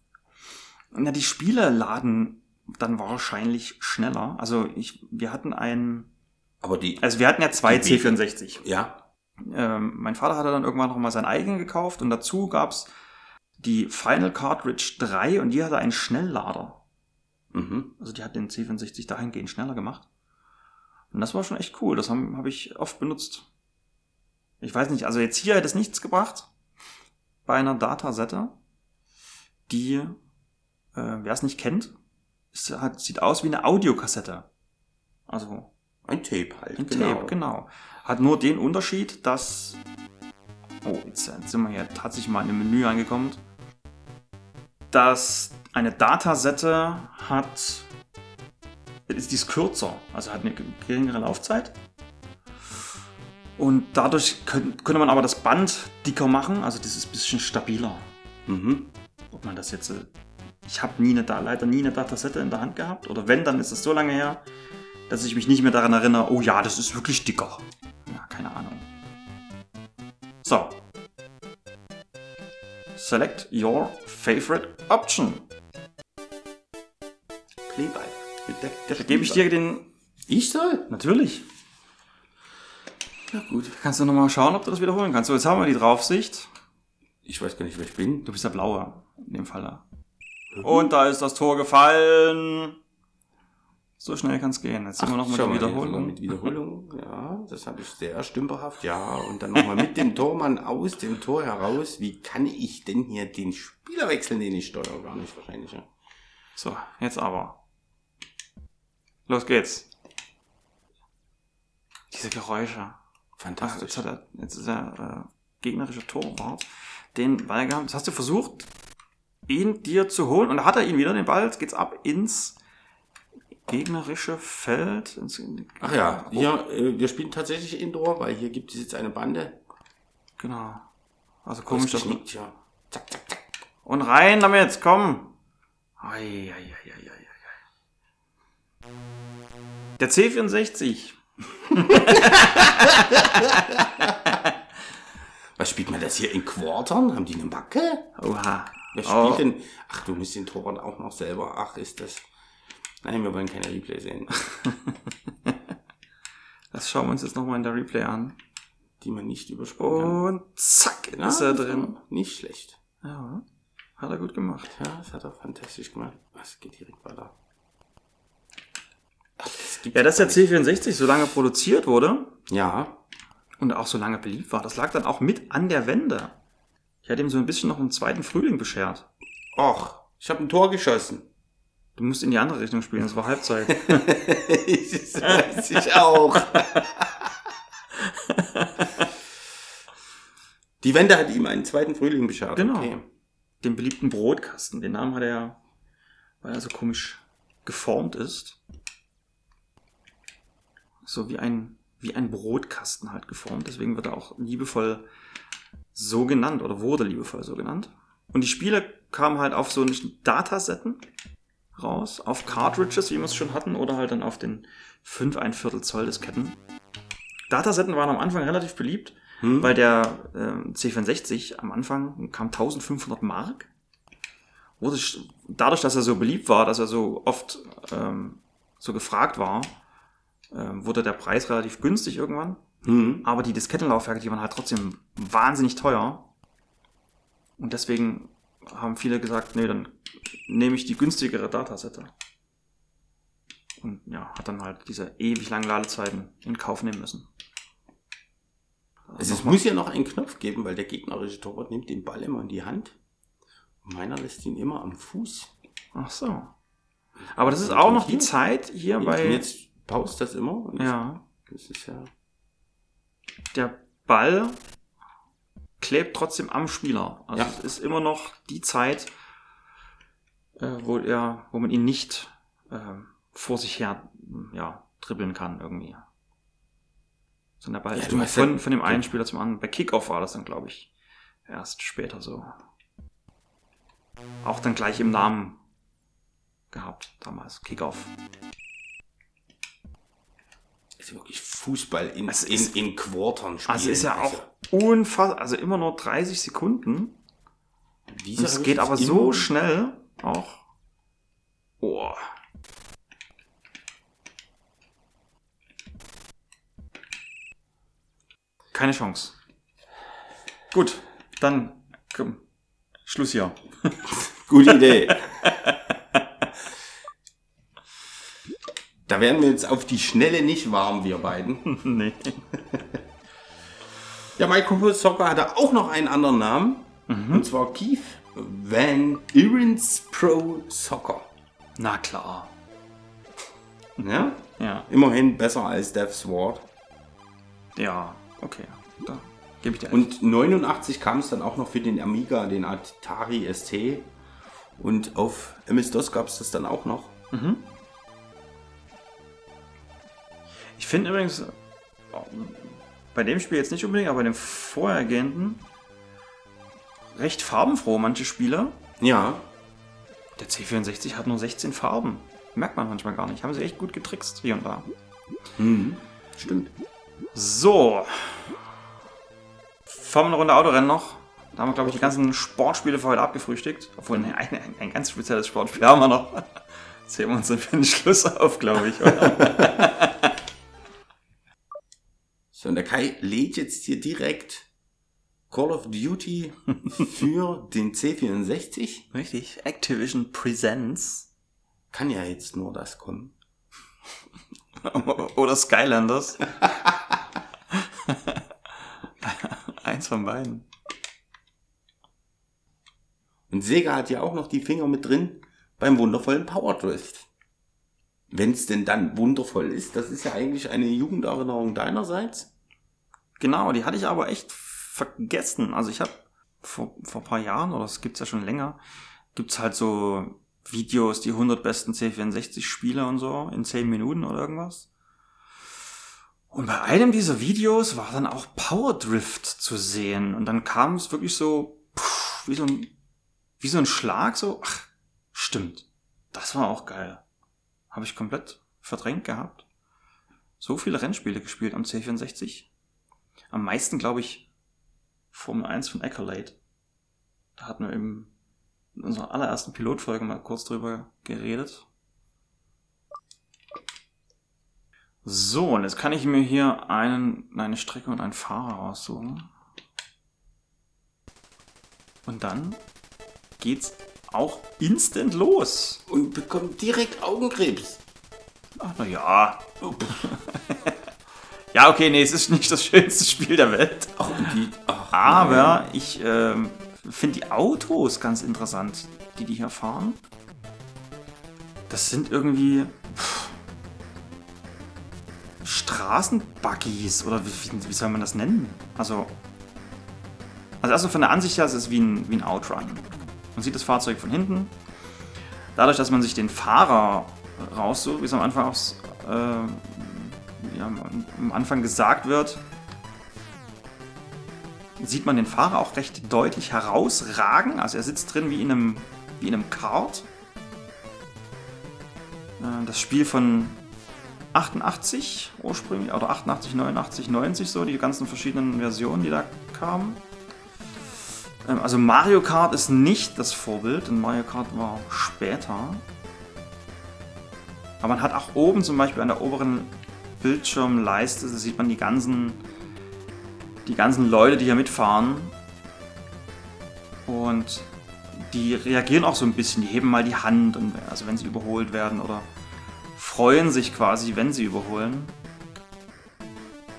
A: Na, die Spiele laden dann wahrscheinlich schneller. Also ich, wir hatten ein,
B: Aber die,
A: also wir hatten ja zwei
B: Die Beacon-
A: C64.
B: ja,
A: Ähm, mein Vater hatte dann irgendwann noch mal seinen eigenen gekauft und dazu gab's die Final Cartridge 3 und die hatte einen Schnelllader.
B: mhm.
A: Also die hat den C64 dahingehend schneller gemacht. Und das war schon echt cool. Das habe hab ich oft benutzt. Ich weiß nicht, also jetzt hier hätte es nichts gebracht. Bei einer Datasette, die, äh, wer es nicht kennt, hat, sieht aus wie eine Audiokassette. Also
B: ein Tape halt.
A: ein Tape, genau. Hat nur den Unterschied, dass. Oh, jetzt, jetzt sind wir hier tatsächlich mal in dem Menü angekommen. Dass eine Datasette hat. Ist dies kürzer, also hat eine geringere Laufzeit. Und dadurch könnt, könnte man aber das Band dicker machen, also das ist ein bisschen stabiler.
B: Mhm.
A: Ob man das jetzt. Ich habe nie eine, Da- leider nie eine Datasette in der Hand gehabt. Oder wenn, dann ist es so lange her, dass ich mich nicht mehr daran erinnere, oh ja, das ist wirklich dicker. Ja, keine Ahnung. So. Select your favorite option.
B: Der
A: Da gebe ich dir den.
B: Ich soll?
A: Natürlich.
B: Na gut.
A: Kannst du nochmal schauen, ob du das wiederholen kannst. So, jetzt haben wir die Draufsicht.
B: Ich weiß gar nicht, wer ich bin.
A: Du bist der Blaue in dem Fall. Und da ist das Tor gefallen. So schnell kann es gehen. Jetzt sind wir noch mit
B: mal,
A: Wiederholung.
B: Mit Wiederholung, ja, das habe ich sehr stümperhaft, ja. Und dann nochmal mit dem Tormann aus dem Tor heraus. Wie kann ich denn hier den Spieler wechseln, den ich steuere? Gar nicht wahrscheinlich, ja.
A: So, jetzt aber. Los geht's. Diese Geräusche. Ach,
B: Fantastisch.
A: jetzt, hat er, jetzt ist er äh, gegnerische Torwart. Den Ball gehabt. Jetzt hast du versucht, ihn dir zu holen. Und da hat er ihn wieder, den Ball. Jetzt geht's ab ins gegnerische Feld. Ins,
B: Ach ja, hier, äh, wir spielen tatsächlich Indoor, weil hier gibt es jetzt eine Bande.
A: Genau. Also komisch, dass
B: Ausgeknickt, ja. Zack, zack, zack.
A: Und rein damit, komm. Ei, ei, ei, ei, ei, ei. Der C64.
B: Was spielt man das hier in Quartern? Haben die eine Macke?
A: Oha.
B: Wer spielt
A: Oh,
B: denn? Ach, du musst den Torwart auch noch selber. Ach, ist das. Nein, wir wollen keine Replay sehen,
A: das schauen wir uns jetzt nochmal in der Replay an.
B: die man nicht überspringen kann.
A: Und zack,
B: Ja,
A: ist er drin.
B: Nicht schlecht.
A: Ja, hat er gut gemacht.
B: Ja, das hat er fantastisch gemacht. Was geht direkt weiter? Ach, das
A: Ja, dass der
B: gar nicht.
A: C64 so lange produziert wurde
B: Ja,
A: und auch so lange beliebt war, das lag dann auch mit an der Wende. Ich hatte ihm so ein bisschen noch einen zweiten Frühling beschert.
B: ach, ich habe ein Tor geschossen.
A: Du musst in die andere Richtung spielen, das war Halbzeit.
B: das weiß ich auch. Die Wende hat ihm einen zweiten Frühling beschert.
A: Genau.
B: Okay.
A: den beliebten Brotkasten. Den Namen hat er ja, weil er so komisch geformt ist. So wie ein, wie ein Brotkasten halt geformt. Deswegen wird er auch liebevoll so genannt oder wurde liebevoll so genannt. Und die Spiele kamen halt auf so Datasetten raus, auf Cartridges, wie wir es schon hatten, oder halt dann auf den 5 ein Viertel Zoll Disketten. Datasetten waren am Anfang relativ beliebt,
B: Hm?
A: weil der ähm, C64 am Anfang kam 1500 Mark. Wurde dadurch, dass er so beliebt war, dass er so oft ähm, so gefragt war, ähm, wurde der Preis relativ günstig irgendwann.
B: Hm?
A: Aber die Diskettenlaufwerke, die waren halt trotzdem wahnsinnig teuer. Und deswegen haben viele gesagt, nee, dann nehme ich die günstigere Datasette. Und ja, hat dann halt diese ewig langen Ladezeiten in Kauf nehmen müssen.
B: Also es muss ja noch einen Knopf geben, weil der gegnerische Torwart nimmt den Ball immer in die Hand. Und meiner lässt ihn immer am Fuß.
A: Ach so. Aber das ist auch noch die? Zeit hier bei.
B: jetzt paust das immer.
A: Ja.
B: Das ist ja.
A: Der Ball klebt trotzdem am Spieler. Also
B: Ja.
A: es ist immer noch die Zeit, äh, wo er, wo man ihn nicht ähm, vor sich her ja, dribbeln kann irgendwie. So der Ball
B: Ja, hast ja-
A: von, von dem einen Spieler zum anderen. Bei Kickoff war das dann, glaube ich. Erst später so. Auch dann gleich im Namen gehabt, damals. Kickoff.
B: Wirklich Fußball in,
A: Es
B: in, in Quartern spielen.
A: Also ist ja auch unfassbar, also immer nur 30 Sekunden. Es geht aber so schnell auch. Oh. Keine Chance. Gut, dann komm. Schluss hier.
B: Gute Idee. Da werden wir jetzt auf die Schnelle nicht warm, wir beiden.
A: nee.
B: Ja, Michael Soccer hatte auch noch einen anderen Namen. Und zwar Keith Van Irens Pro Soccer.
A: Na klar.
B: Ja?
A: Ja.
B: Immerhin besser als Death Sword.
A: Ja, okay. Da gebe ich dir.
B: Und 89 kam es dann auch noch für den Amiga, den Atari ST. Und auf MS-DOS gab es das dann auch noch.
A: Ich finde übrigens bei dem Spiel jetzt nicht unbedingt, aber bei dem vorhergehenden recht farbenfroh manche Spiele.
B: Ja,
A: Der C64 hat nur 16 Farben. Merkt man manchmal gar nicht. Haben sie echt gut getrickst hier und da.
B: stimmt.
A: So. Fahren wir eine Runde Autorennen noch. Da haben wir, glaube ich, die ganzen Sportspiele für heute abgefrühstückt. Obwohl, ne, ein, ein, ein ganz spezielles Sportspiel haben wir noch. Das heben wir uns dann für den Schluss auf, glaube ich.
B: Kai lädt jetzt hier direkt Call of Duty für den C64.
A: Richtig. Activision Presents.
B: Kann ja jetzt nur das kommen.
A: Oder Skylanders. Eins von beiden.
B: Und Sega hat ja auch noch die Finger mit drin beim wundervollen Power Drift. Wenn es denn dann wundervoll ist, das ist ja eigentlich eine Jugenderinnerung deinerseits.
A: Genau, die hatte ich aber echt vergessen. Also ich habe vor, vor paar Jahren, oder es gibt's ja schon länger, gibt's halt so Videos, die 100 besten C64-Spiele und so in 10 Minuten oder irgendwas. Und bei einem dieser Videos war dann auch Power Drift zu sehen. Und dann kam es wirklich so, pff, wie so ein, wie so ein Schlag, so, ach, stimmt. Das war auch geil. Habe ich komplett verdrängt gehabt. So viele Rennspiele gespielt am C64. Am meisten, glaube ich, Formel 1 von Accolade. Da hatten wir im, in unserer allerersten Pilotfolge mal kurz drüber geredet. So, und jetzt kann ich mir hier einen, eine Strecke und einen Fahrer raussuchen. Und dann geht's auch instant los.
B: Und bekommt direkt Augenkrebs.
A: Ach, na ja. ja, okay, nee, es ist nicht das schönste Spiel der Welt.
B: Ach, die, ach,
A: Aber ich ähm, finde die Autos ganz interessant, die die hier fahren. Das sind irgendwie pff, Straßenbuggies oder wie, wie, wie soll man das nennen? Also, also erstmal von der Ansicht her ist es wie ein, wie ein Outrun. Man sieht das Fahrzeug von hinten. Dadurch, dass man sich den Fahrer raussucht, wie es am Anfang auch äh, ja, am Anfang gesagt wird, sieht man den Fahrer auch recht deutlich herausragen. Also er sitzt drin wie in einem, wie in einem Kart. Äh, Das Spiel von 88 ursprünglich, oder 88, 89, 90 so, die ganzen verschiedenen Versionen, die da kamen. Ähm, Also Mario Kart ist nicht das Vorbild, denn Mario Kart war später. Aber man hat auch oben zum Beispiel an der oberen Bildschirmleiste, da sieht man die ganzen die ganzen Leute, die hier mitfahren. Und die reagieren auch so ein bisschen, die heben mal die Hand, und, also wenn sie überholt werden oder freuen sich quasi, wenn sie überholen.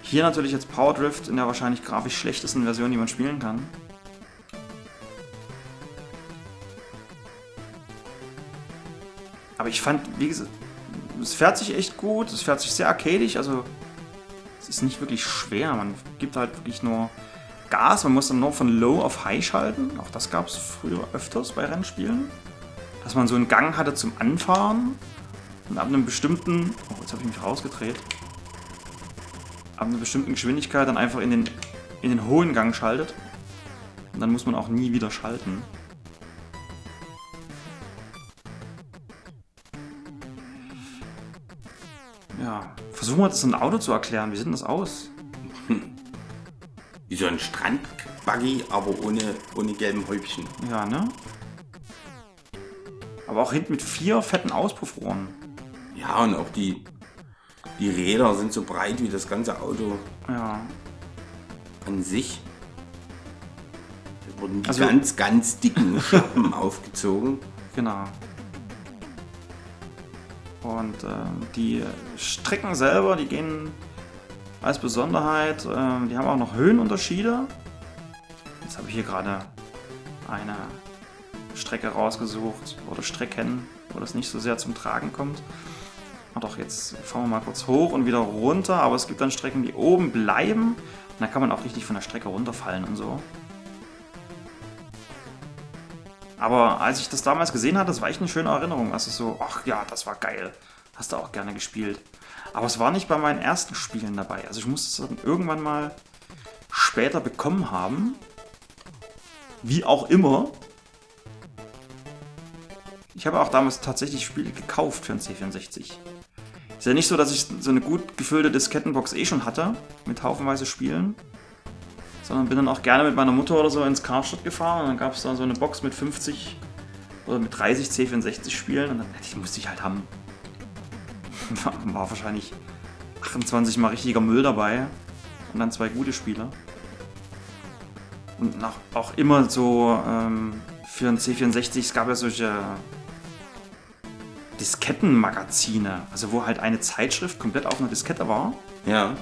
A: Hier natürlich jetzt Power Drift in der wahrscheinlich grafisch schlechtesten Version, die man spielen kann. Aber ich fand, wie gesagt, es fährt sich echt gut, es fährt sich sehr arcadisch, also es ist nicht wirklich schwer. Man gibt halt wirklich nur Gas. Man muss dann nur von Low auf High schalten. Auch das gab es früher öfters bei Rennspielen. Dass man so einen Gang hatte zum Anfahren. Und ab einem bestimmten. Oh, jetzt habe ich mich rausgedreht. ab einer bestimmten Geschwindigkeit dann einfach in den, in den hohen Gang schaltet. Und dann muss man auch nie wieder schalten. Ja, versuchen wir das in ein Auto zu erklären. Wie sieht denn das aus?
B: Wie so ein Strandbuggy, aber ohne, ohne gelben Häubchen.
A: Ja, ne? Aber auch hinten mit vier fetten Auspuffrohren.
B: Ja, und auch die, die Räder sind so breit wie das ganze Auto
A: Ja.
B: an sich. Da wurden die
A: Also-
B: ganz, ganz dicken Schlappen aufgezogen.
A: Genau. Und ähm, die Strecken selber, die gehen als Besonderheit, ähm, die haben auch noch Höhenunterschiede. Jetzt habe ich hier gerade eine Strecke rausgesucht oder Strecken, wo das nicht so sehr zum Tragen kommt. Und doch, jetzt fahren wir mal kurz hoch und wieder runter, aber es gibt dann Strecken, die oben bleiben. Und da kann man auch richtig von der Strecke runterfallen und so. Aber als ich das damals gesehen hatte, das war echt eine schöne Erinnerung. Also so, ach ja, das war geil. Hast du auch gerne gespielt. Aber es war nicht bei meinen ersten Spielen dabei. Also ich musste es dann irgendwann mal später bekommen haben. Wie auch immer. Ich habe auch damals tatsächlich Spiele gekauft für den C64. Ist ja nicht so, dass ich so eine gut gefüllte Diskettenbox eh schon hatte, mit haufenweise Spielen. Sondern bin dann auch gerne mit meiner Mutter oder so ins Karstadt gefahren und dann gab es da so eine Box mit 50 oder mit 30 C64 Spielen und dann die musste ich halt haben. War, wahrscheinlich 28 mal richtiger Müll dabei und dann zwei gute Spiele. Und auch immer so ähm, für ein C64, es gab ja solche Diskettenmagazine, also wo halt eine Zeitschrift komplett auf einer Diskette war.
B: Ja.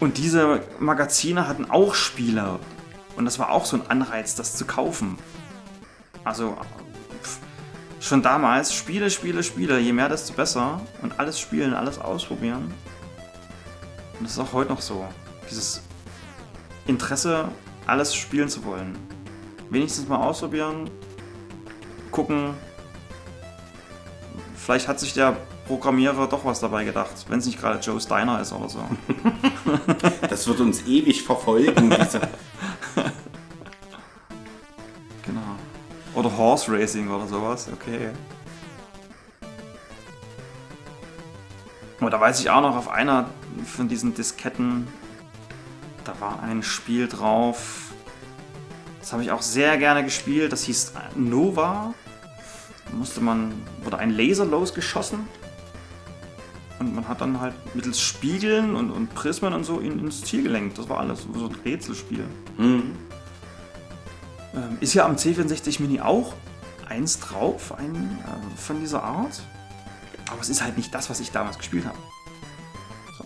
A: Und diese Magazine hatten auch Spiele. Und das war auch so ein Anreiz, das zu kaufen. Also schon damals Spiele, Spiele, Spiele. Je mehr, desto besser. Und alles spielen, alles ausprobieren. Und das ist auch heute noch so. Dieses Interesse, alles spielen zu wollen. Wenigstens mal ausprobieren, gucken. Vielleicht hat sich der Programmierer doch was dabei gedacht, wenn es nicht gerade Joe Steiner ist oder so.
B: Das wird uns ewig verfolgen.
A: Genau. Oder Horse Racing oder sowas, okay. Und da weiß ich auch noch, auf einer von diesen Disketten, da war ein Spiel drauf. Das habe ich auch sehr gerne gespielt. Das hieß Nova. Da musste man, wurde ein Laser losgeschossen. Und man hat dann halt mittels Spiegeln und, und Prismen und so in, ins Ziel gelenkt. Das war alles. So ein Rätselspiel.
B: hm,
A: Ähm, ist ja am C64 Mini auch eins drauf, ein äh, von dieser Art. Aber es ist halt nicht das, was ich damals gespielt habe. So.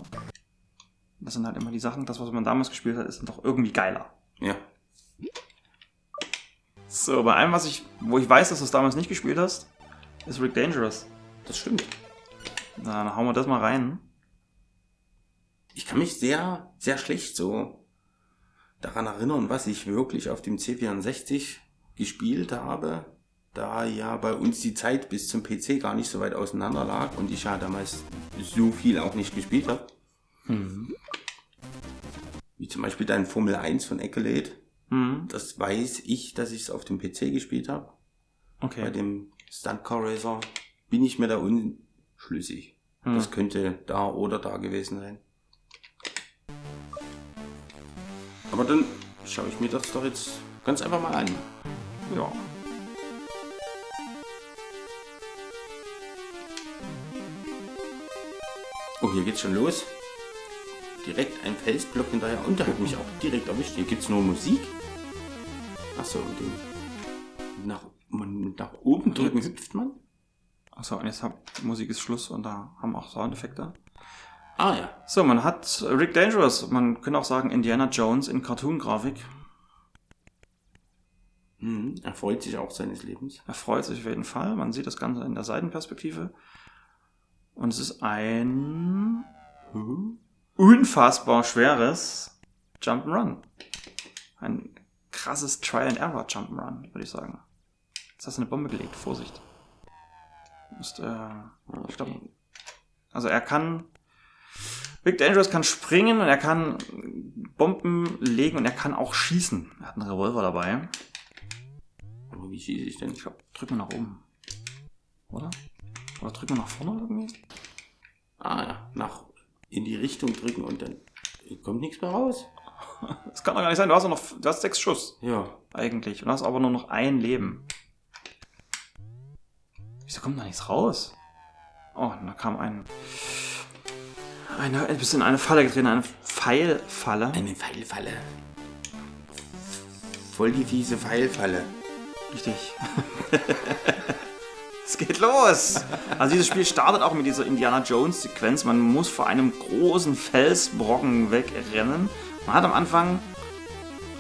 A: Das sind halt immer die Sachen, das, was man damals gespielt hat, ist doch irgendwie geiler.
B: ja.
A: So, bei allem, was ich, wo ich weiß, dass du es damals nicht gespielt hast, ist Rick Dangerous.
B: Das stimmt.
A: Na, dann hauen wir das mal rein.
B: Ich kann mich sehr, sehr schlecht so daran erinnern, was ich wirklich auf dem C64 gespielt habe, da ja bei uns die Zeit bis zum PC gar nicht so weit auseinander lag und ich ja damals so viel auch nicht gespielt habe. Wie zum Beispiel dein Formel 1 von Accolade.
A: Mhm.
B: Das weiß ich, dass ich es auf dem PC gespielt habe. Bei
A: Okay.
B: dem Stunt Car Racer bin ich mir da unschlüssig.
A: Hm.
B: Das könnte da oder da gewesen sein. Aber dann schaue ich mir das doch jetzt ganz einfach mal an.
A: Ja.
B: Oh, hier geht's schon los. Direkt ein Felsblock hinterher und der hat mich auch direkt erwischt. Hier gibt's nur Musik. Achso, und den nach, man, nach oben drücken hüpft man.
A: Achso, und jetzt hab, Musik ist Schluss und da haben auch Soundeffekte.
B: Ah ja.
A: So, man hat Rick Dangerous, man könnte auch sagen Indiana Jones in Cartoon-Grafik.
B: Mhm. Er freut sich auch seines Lebens.
A: Er freut sich auf jeden Fall. Man sieht das Ganze in der Seitenperspektive. Und es ist ein unfassbar schweres Jump'n'Run. Ein krasses Trial-and-Error Jump'n'Run, würde ich sagen. Jetzt hast du eine Bombe gelegt, Vorsicht. Musst, äh, ich glaube, also er kann Rick Dangerous kann springen und er kann Bomben legen und er kann auch schießen. Er hat einen Revolver dabei.
B: Aber wie schieße ich denn?
A: Ich glaube, drücken wir nach oben. Oder? Oder drücken wir nach vorne irgendwie?
B: Ah, ja, nach in die Richtung drücken und dann kommt nichts mehr raus.
A: Das kann doch gar nicht sein. Du hast noch du hast sechs Schuss
B: Ja.
A: eigentlich und hast aber nur noch ein Leben. Wieso kommt da nichts raus? Oh, da kam ein. Eine, ein bisschen in eine Falle getreten, eine Pfeilfalle.
B: Eine Pfeilfalle. Voll die fiese Pfeilfalle.
A: Richtig. es geht los. Also dieses Spiel startet auch mit dieser Indiana Jones Sequenz. Man muss vor einem großen Felsbrocken wegrennen. Man hat am Anfang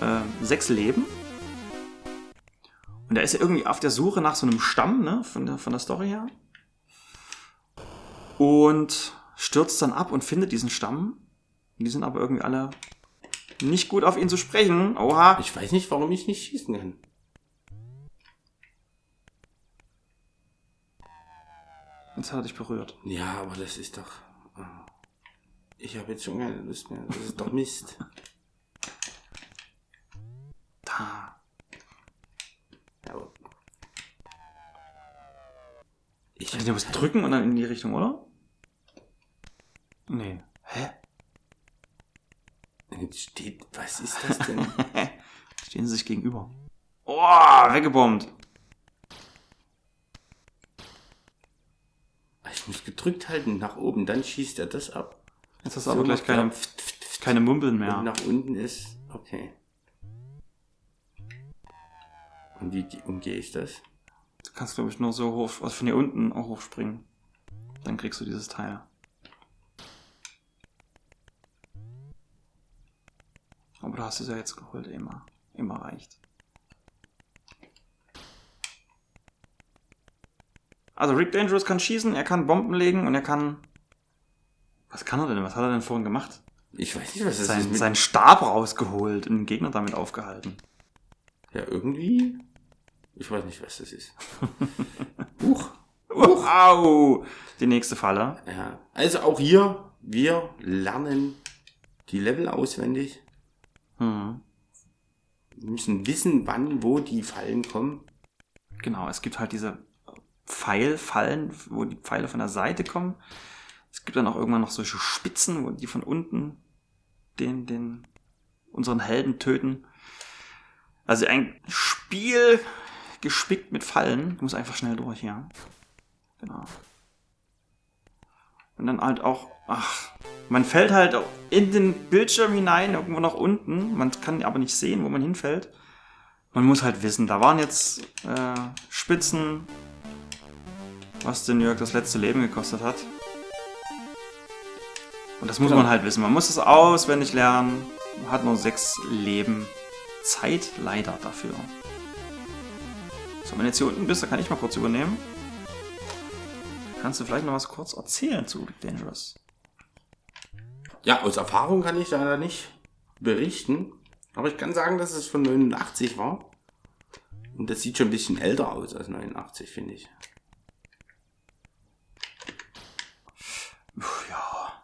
A: äh, sechs Leben. Und er ist ja irgendwie auf der Suche nach so einem Stamm, ne, von der, von der Story her. Und stürzt dann ab und findet diesen Stamm. Die sind aber irgendwie alle nicht gut auf ihn zu sprechen. Oha.
B: Ich weiß nicht, warum ich nicht schießen kann.
A: Jetzt hat er dich berührt.
B: Ja, aber das ist doch. ah. Ich habe jetzt schon keine Lust mehr. Das ist doch Mist.
A: Da.
B: Ja, aber ich
A: Also, du musst drücken und dann in die Richtung, oder? Nee. Hä?
B: Jetzt steht. Was ist das denn?
A: Stehen sie sich gegenüber. Oh, weggebombt.
B: ich muss gedrückt halten nach oben, dann schießt er das ab.
A: Jetzt hast du aber gleich keine, keine Mumbeln
B: Und
A: mehr.
B: nach unten ist. Okay. Und wie umgehe ich das?
A: Du kannst, glaube ich, nur so hoch, also von hier unten auch hochspringen. Dann kriegst du dieses Teil. Aber du hast es ja jetzt geholt, immer. Immer reicht. Also Rick Dangerous kann schießen, er kann Bomben legen und er kann... Was kann er denn? Was hat er denn vorhin gemacht?
B: Ich weiß nicht, was das ist.
A: Sein,
B: Mit,
A: seinen Stab rausgeholt und den Gegner damit aufgehalten.
B: ja, irgendwie. Ich weiß nicht, was das ist. Huch.
A: Au! Die nächste Falle.
B: Ja. Also auch hier, wir lernen die Level auswendig.
A: Hm.
B: Wir müssen wissen, wann, wo die Fallen kommen.
A: Genau, es gibt halt diese Pfeilfallen, wo die Pfeile von der Seite kommen. Es gibt dann auch irgendwann noch solche Spitzen, wo die von unten den, den, unseren Helden töten. Also ein Spiel gespickt mit Fallen. Du musst einfach schnell durch hier. Genau. Und dann halt auch, ach, man fällt halt in den Bildschirm hinein, irgendwo nach unten. Man kann aber nicht sehen, wo man hinfällt. Man muss halt wissen, da waren jetzt äh, Spitzen, was den Jörg das letzte Leben gekostet hat. Und das muss
B: Genau.
A: man halt wissen. Man muss es auswendig lernen. Man hat nur sechs Leben. Zeit leider dafür. So, wenn du jetzt hier unten bist, dann kann ich mal kurz übernehmen. Kannst du vielleicht noch was kurz erzählen zu Dangerous?
B: Ja, aus Erfahrung kann ich leider nicht berichten. Aber ich kann sagen, dass es von 89 war. Und das sieht schon ein bisschen älter aus als 89, finde ich.
A: Ja.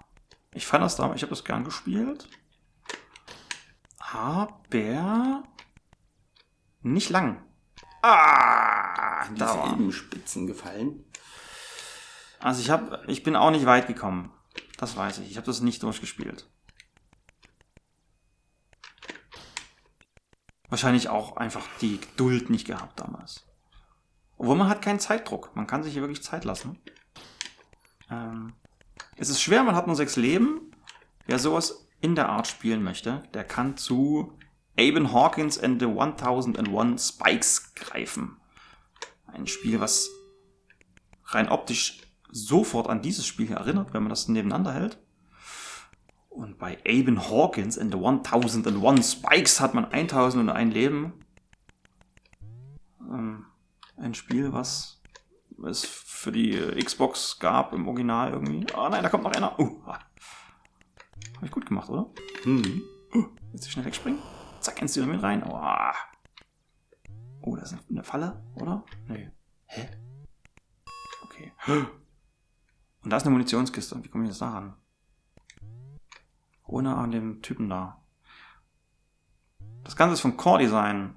A: Ich fand das damals, ich habe das gern gespielt. Aber nicht lang. Ah,
B: Die
A: da war.
B: Silbenspitzen gefallen.
A: Also ich habe, ich bin auch nicht weit gekommen. Das weiß ich. Ich habe das nicht durchgespielt. Wahrscheinlich auch einfach die Geduld nicht gehabt damals. Obwohl man hat keinen Zeitdruck. Man kann sich hier wirklich Zeit lassen. Ähm, es ist schwer, man hat nur sechs Leben. Wer sowas in der Art spielen möchte, der kann zu Aben Hawkins and the 1001 Spikes greifen. Ein Spiel, was rein optisch sofort an dieses Spiel hier erinnert, wenn man das nebeneinander hält. Und bei Aben Hawkins and the 1001 Spikes hat man 1001 Leben. Ähm, ein Spiel, was es für die äh, Xbox gab im Original irgendwie. Ah nein, da kommt noch einer. Uh, ah. Hab ich gut gemacht, oder?
B: Mhm.
A: Jetzt schnell wegspringen. Zack, ins Dynamit rein. Oh, oh das ist eine Falle, oder? Nee. Hä? Okay. Und da ist eine Munitionskiste. Wie komme ich jetzt da ran? Ohne an dem Typen da. Das Ganze ist von Core Design.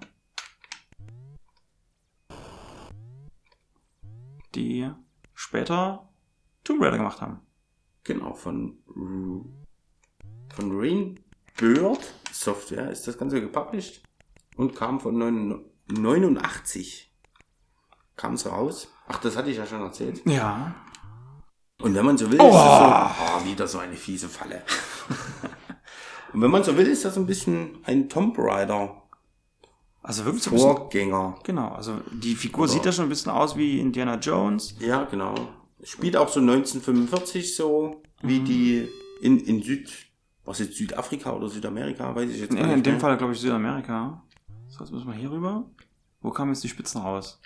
A: Die später Tomb Raider gemacht haben.
B: Genau, von, von Rainbird Software ist das Ganze gepublished und kam von 89. Kam es raus. Ach, das hatte ich ja schon erzählt.
A: Ja.
B: Und wenn man so will, ist das so, oh, wieder so eine fiese Falle. und wenn man so will, ist das ein bisschen ein Tomb Raider
A: Also wirklich so ein bisschen.
B: Vorgänger.
A: Genau, also die Figur
B: Oder-
A: sieht ja schon ein bisschen aus wie Indiana Jones.
B: Ja, genau. Spielt auch so 1945 so, wie die in, in Süd, was jetzt Südafrika oder Südamerika, weiß ich jetzt gar
A: Ja,
B: nicht.
A: in dem
B: mehr.
A: Fall, glaube ich, Südamerika. So, jetzt müssen wir hier rüber. Wo kamen jetzt die Spitzen raus?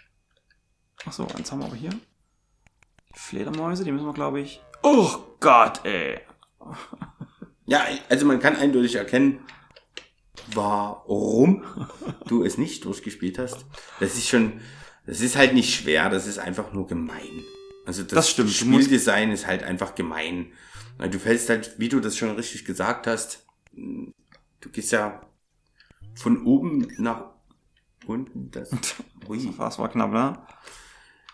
A: Ach so, eins haben wir aber hier. Die Fledermäuse, die müssen wir, glaube ich. Oh Gott, ey.
B: Ja, also man kann eindeutig erkennen, warum du es nicht durchgespielt hast. Das ist schon, das ist halt nicht schwer, das ist einfach nur gemein. Also das,
A: Das stimmt,
B: Spieldesign ist halt einfach gemein. Weil Du fällst halt, wie du das schon richtig gesagt hast, du gehst ja von oben nach unten. Das, ui.
A: Das war knapp, ne?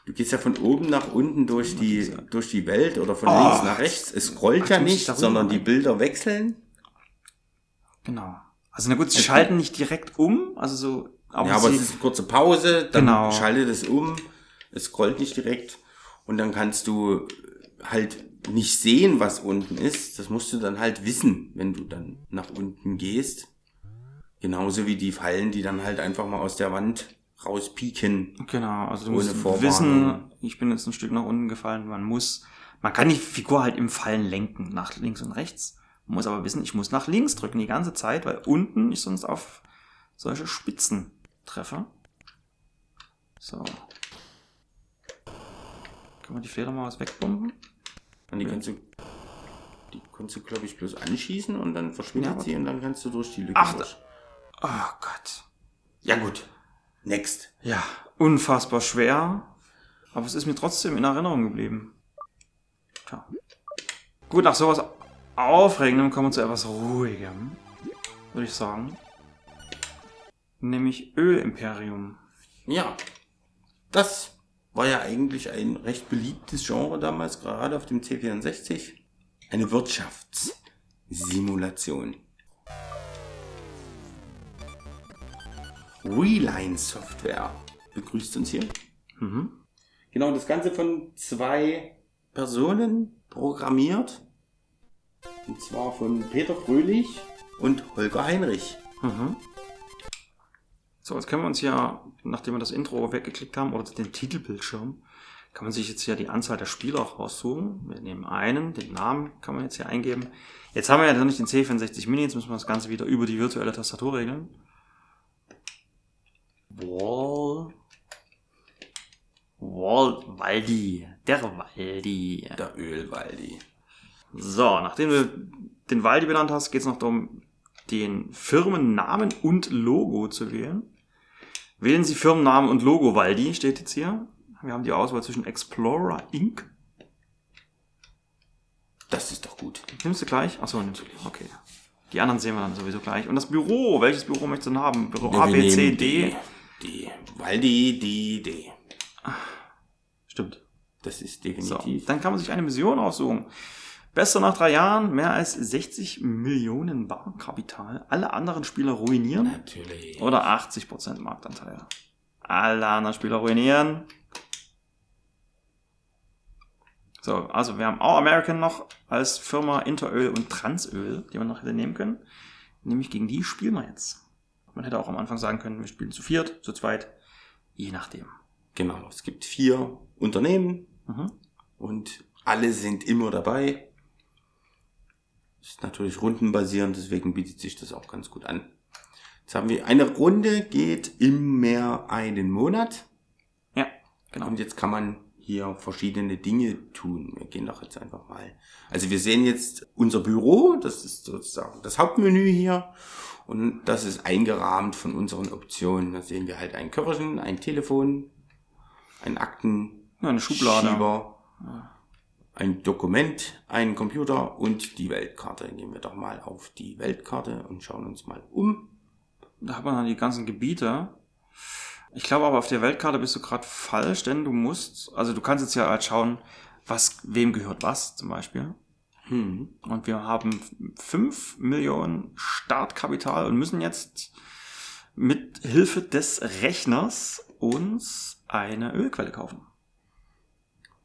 B: Du gehst ja von oben nach unten durch die, durch die Welt oder von
A: Oh.
B: links nach rechts. Es scrollt ja nicht, sondern die. Bilder wechseln.
A: Genau. Also na gut, sie schalten nicht direkt um, also so. Aber
B: ja, aber es ist eine kurze Pause, dann
A: Genau.
B: schaltet es um, es scrollt nicht direkt und dann kannst du halt nicht sehen, was unten ist. Das musst du dann halt wissen, wenn du dann nach unten gehst. Genauso wie die Fallen, die dann halt einfach mal aus der Wand rauspieken.
A: Genau, also du musst
B: Vorwarnung.
A: wissen, ich bin jetzt ein Stück nach unten gefallen. Man muss, man kann die Figur halt im Fallen lenken, nach links und rechts. Man muss aber wissen, ich muss nach links drücken die ganze Zeit, weil unten ich sonst auf solche Spitzen treffe. So. Können wir die Fledermaus wegbomben?
B: Und die kannst du, die kannst du, glaube ich, bloß anschießen und dann verschwindet
A: Ja,
B: sie und dann kannst du durch die Lücke
A: Ach,
B: durch.
A: Oh Gott.
B: Ja gut. Next.
A: Ja, unfassbar schwer. Aber es ist mir trotzdem in Erinnerung geblieben. Tja. Gut, nach sowas Aufregendem kommen wir zu etwas Ruhigem. Würde ich sagen. Nämlich Ölimperium.
B: Ja, das war ja eigentlich ein recht beliebtes Genre damals, gerade auf dem C64. Eine Wirtschaftssimulation. Reline Software begrüßt uns hier.
A: Mhm.
B: Genau, das Ganze von zwei Personen programmiert. Und zwar von Peter Fröhlich und Holger Heinrich.
A: Mhm. So, jetzt können wir uns hier, nachdem wir das Intro weggeklickt haben, oder den Titelbildschirm, kann man sich jetzt hier die Anzahl der Spieler raussuchen. Wir nehmen einen, den Namen kann man jetzt hier eingeben. Jetzt haben wir ja noch nicht den C64 Mini, jetzt müssen wir das Ganze wieder über die virtuelle Tastatur regeln. Wall. Wall, Waldi. Der Waldi.
B: Der Ölwaldi.
A: So, nachdem du den Waldi benannt hast, geht es noch darum, den Firmennamen und Logo zu wählen. Wählen Sie Firmennamen und Logo Waldi, steht jetzt hier. Wir haben die Auswahl zwischen Explorer Inc.
B: Das ist doch gut.
A: Nimmst du gleich? Achso, nimmst du gleich. Okay. Die anderen sehen wir dann sowieso gleich. Und das Büro, welches Büro möchtest du denn haben? Büro A, B, C, D.
B: Die Waldi, die D.
A: Stimmt.
B: Das ist
A: So,
B: definitiv.
A: dann kann man sich eine Mission aussuchen. Bester nach drei Jahren, mehr als 60 Millionen Barkapital. Alle anderen Spieler ruinieren.
B: Natürlich.
A: Oder 80% Marktanteil. Alle anderen Spieler ruinieren. So, also wir haben All American noch als Firma Interöl und Transöl, die wir noch hätte nehmen können. Nämlich gegen die spielen wir jetzt. Man hätte auch am Anfang sagen können, wir spielen zu viert, zu zweit, je nachdem.
B: Genau. Es gibt vier Unternehmen
A: Mhm.
B: und alle sind immer dabei. Ist natürlich rundenbasierend, deswegen bietet sich das auch ganz gut an. Jetzt haben wir eine Runde geht immer einen Monat
A: Ja, genau.
B: und jetzt kann man hier verschiedene Dinge tun. Wir gehen doch jetzt einfach mal. Also wir sehen jetzt unser Büro, das ist sozusagen das Hauptmenü hier und das ist eingerahmt von unseren Optionen. Da sehen wir halt ein Köfferchen, ein Telefon, ein Akten,
A: Ja, eine Schublade.
B: Schieber, ein Dokument, einen Computer und die Weltkarte. Gehen wir doch mal auf die Weltkarte und schauen uns mal um.
A: Da hat man dann die ganzen Gebiete. Ich glaube aber auf der Weltkarte bist du gerade falsch, denn du musst, also du kannst jetzt ja halt schauen, was, wem gehört was zum Beispiel.
B: Hm.
A: Und wir haben 5 Millionen Startkapital und müssen jetzt mit Hilfe des Rechners uns eine Ölquelle kaufen.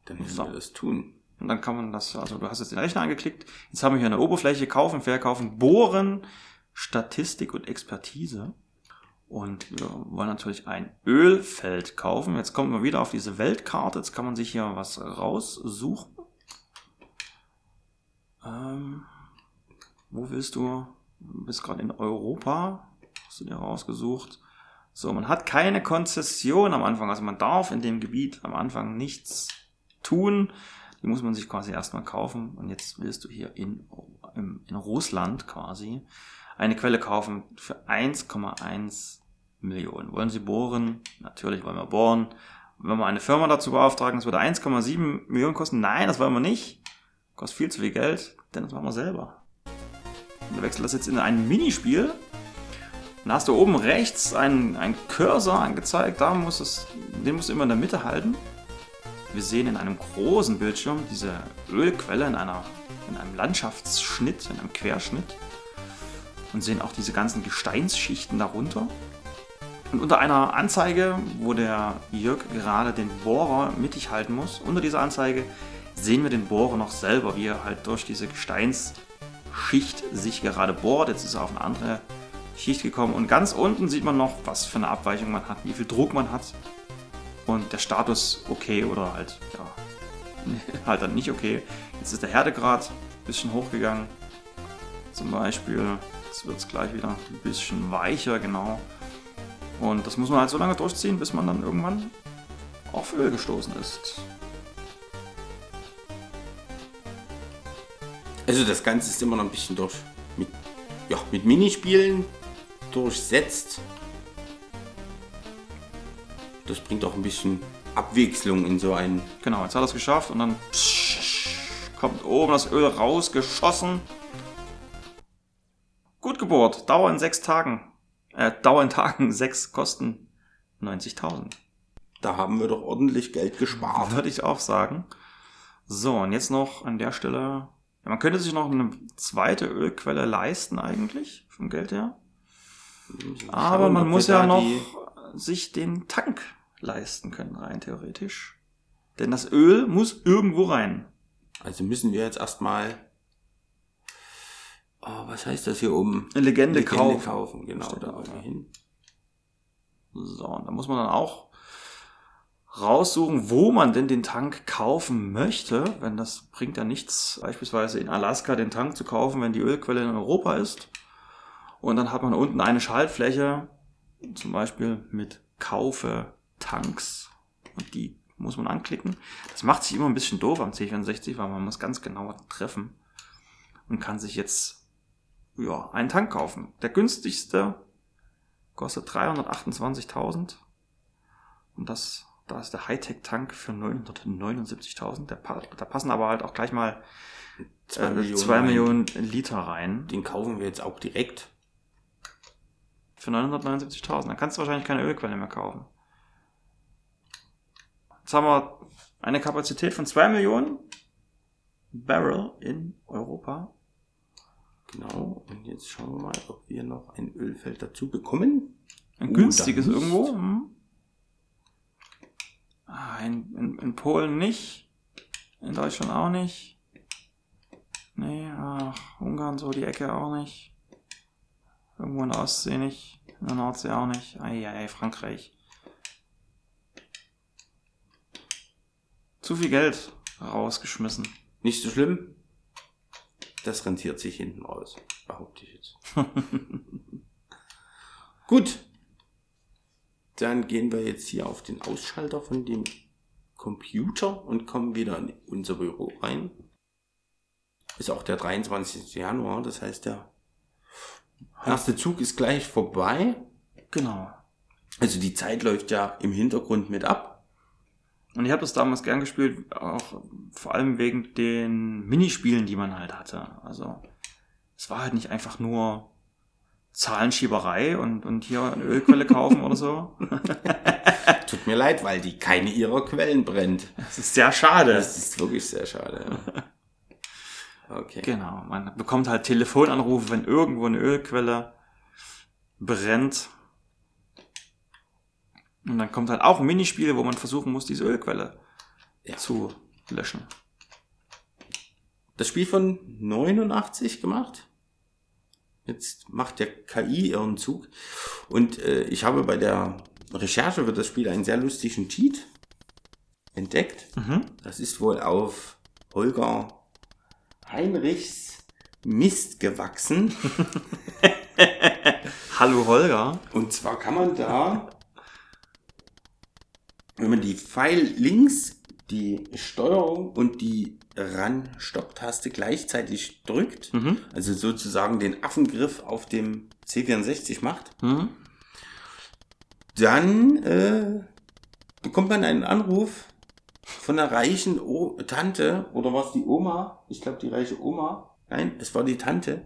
B: Dann müssen
A: So.
B: wir das tun.
A: Und dann kann man das, also du hast jetzt den Rechner angeklickt, jetzt haben wir hier eine Oberfläche, kaufen, verkaufen, bohren, Statistik und Expertise. Und wir wollen natürlich ein Ölfeld kaufen. Jetzt kommen wir wieder auf diese Weltkarte. Jetzt kann man sich hier was raussuchen. Ähm, wo willst du? Du bist gerade in Europa. Hast du dir rausgesucht? So, man hat keine Konzession am Anfang. Also man darf in dem Gebiet am Anfang nichts tun. Die muss man sich quasi erstmal kaufen. Und jetzt willst du hier in, in, in Russland quasi eine Quelle kaufen für 1,1 Millionen. Wollen Sie bohren? Natürlich wollen wir bohren. Wenn wir eine Firma dazu beauftragen, das würde 1,7 Millionen kosten. Nein, das wollen wir nicht. Kostet viel zu viel Geld, denn das machen wir selber. Wir wechseln das jetzt in ein Minispiel. Dann hast du oben rechts einen, einen Cursor angezeigt. Da muss den musst du immer in der Mitte halten. Wir sehen in einem großen Bildschirm diese Ölquelle in, einer, in einem Landschaftsschnitt, in einem Querschnitt. Und sehen auch diese ganzen Gesteinsschichten darunter. Und unter einer Anzeige, wo der Jörg gerade den Bohrer mittig halten muss, unter dieser Anzeige sehen wir den Bohrer noch selber, wie er halt durch diese Gesteinsschicht sich gerade bohrt. Jetzt ist er auf eine andere Schicht gekommen. Und ganz unten sieht man noch, was für eine Abweichung man hat, wie viel Druck man hat. Und der Status okay oder halt, ja, halt dann nicht okay. Jetzt ist der Härtegrad ein bisschen hochgegangen. Zum Beispiel, jetzt wird es gleich wieder ein bisschen weicher, genau. Und das muss man halt so lange durchziehen, bis man dann irgendwann auf Öl gestoßen ist.
B: Also das Ganze ist immer noch ein bisschen durch mit, ja, mit Minispielen durchsetzt. Das bringt auch ein bisschen Abwechslung in so ein.
A: Genau, jetzt hat er es geschafft und dann kommt oben das Öl rausgeschossen. Gut gebohrt, Dauer in sechs Tagen. Äh, Dauer in Tagen sechs kosten 90.000.
B: Da haben wir doch ordentlich Geld gespart.
A: Würde ich auch sagen. So, und jetzt noch an der Stelle. Ja, man könnte sich noch eine zweite Ölquelle leisten eigentlich, vom Geld her. Aber
B: Schauen,
A: man muss ja noch sich den Tank leisten können, rein theoretisch. Denn das Öl muss irgendwo rein.
B: Also müssen wir jetzt erstmal. Oh, was heißt das hier oben?
A: Eine Legende, kaufen.
B: kaufen. Genau, da wollen wir hin.
A: So, und da muss man dann auch raussuchen, wo man denn den Tank kaufen möchte. Wenn das bringt ja nichts, beispielsweise in Alaska den Tank zu kaufen, wenn die Ölquelle in Europa ist. Und dann hat man unten eine Schaltfläche, zum Beispiel mit Kaufe Tanks. Und die muss man anklicken. Das macht sich immer ein bisschen doof am C64, weil man muss ganz genau treffen und kann sich jetzt ja, einen Tank kaufen. Der günstigste kostet 328.000 und das da ist der Hightech-Tank für 979.000. Der pa- Da passen aber halt auch gleich mal
B: Zwei
A: äh,
B: Millionen
A: zwei. Millionen Liter rein.
B: Den kaufen wir jetzt auch direkt.
A: Für 979.000. Dann kannst du wahrscheinlich keine Ölquelle mehr kaufen. Jetzt haben wir eine Kapazität von 2 Millionen Barrel in Europa.
B: Genau. Und jetzt schauen wir mal, ob wir noch ein Ölfeld dazu bekommen.
A: Ein
B: Oh,
A: günstiges irgendwo. Hm. Ah, in, in, in Polen nicht. In Deutschland auch nicht. Nee, ach, Ungarn so die Ecke auch nicht. Irgendwo in der Ostsee nicht. In der Nordsee auch nicht. Eieiei, Frankreich. Zu viel Geld rausgeschmissen.
B: Nicht so schlimm. Das rentiert sich hinten raus, behaupte ich jetzt. Gut. Dann gehen wir jetzt hier auf den Ausschalter von dem Computer und kommen wieder in unser Büro rein. Ist auch der 23. Januar, das heißt, der erste Zug ist gleich vorbei.
A: Genau.
B: Also die Zeit läuft ja im Hintergrund mit ab.
A: Und ich habe das damals gern gespielt, auch vor allem wegen den Minispielen, die man halt hatte. Also es war halt nicht einfach nur Zahlenschieberei und, und hier eine Ölquelle kaufen oder so.
B: Tut mir leid, weil die keine ihrer Quellen brennt.
A: Das ist sehr schade.
B: Das ist wirklich sehr schade. Ja. Okay.
A: Genau, man bekommt halt Telefonanrufe, wenn irgendwo eine Ölquelle brennt. Und dann kommt halt auch ein Minispiel, wo man versuchen muss, diese Ölquelle
B: Ja.
A: zu löschen.
B: Das Spiel von 89 gemacht. Jetzt macht der KI ihren Zug. Und äh, ich habe bei der Recherche für das Spiel einen sehr lustigen Cheat entdeckt.
A: Mhm.
B: Das ist wohl auf Holger Heinrichs Mist gewachsen.
A: Hallo Holger.
B: Und zwar kann man da, wenn man die Pfeil links, die Steuerung und die Ran-Stopp-Taste gleichzeitig drückt,
A: Mhm.
B: also sozusagen den Affengriff auf dem C64 macht,
A: Mhm.
B: dann äh, bekommt man einen Anruf von einer reichen o Tante, oder war es die Oma? Ich glaube, die reiche Oma. Nein, es war die Tante.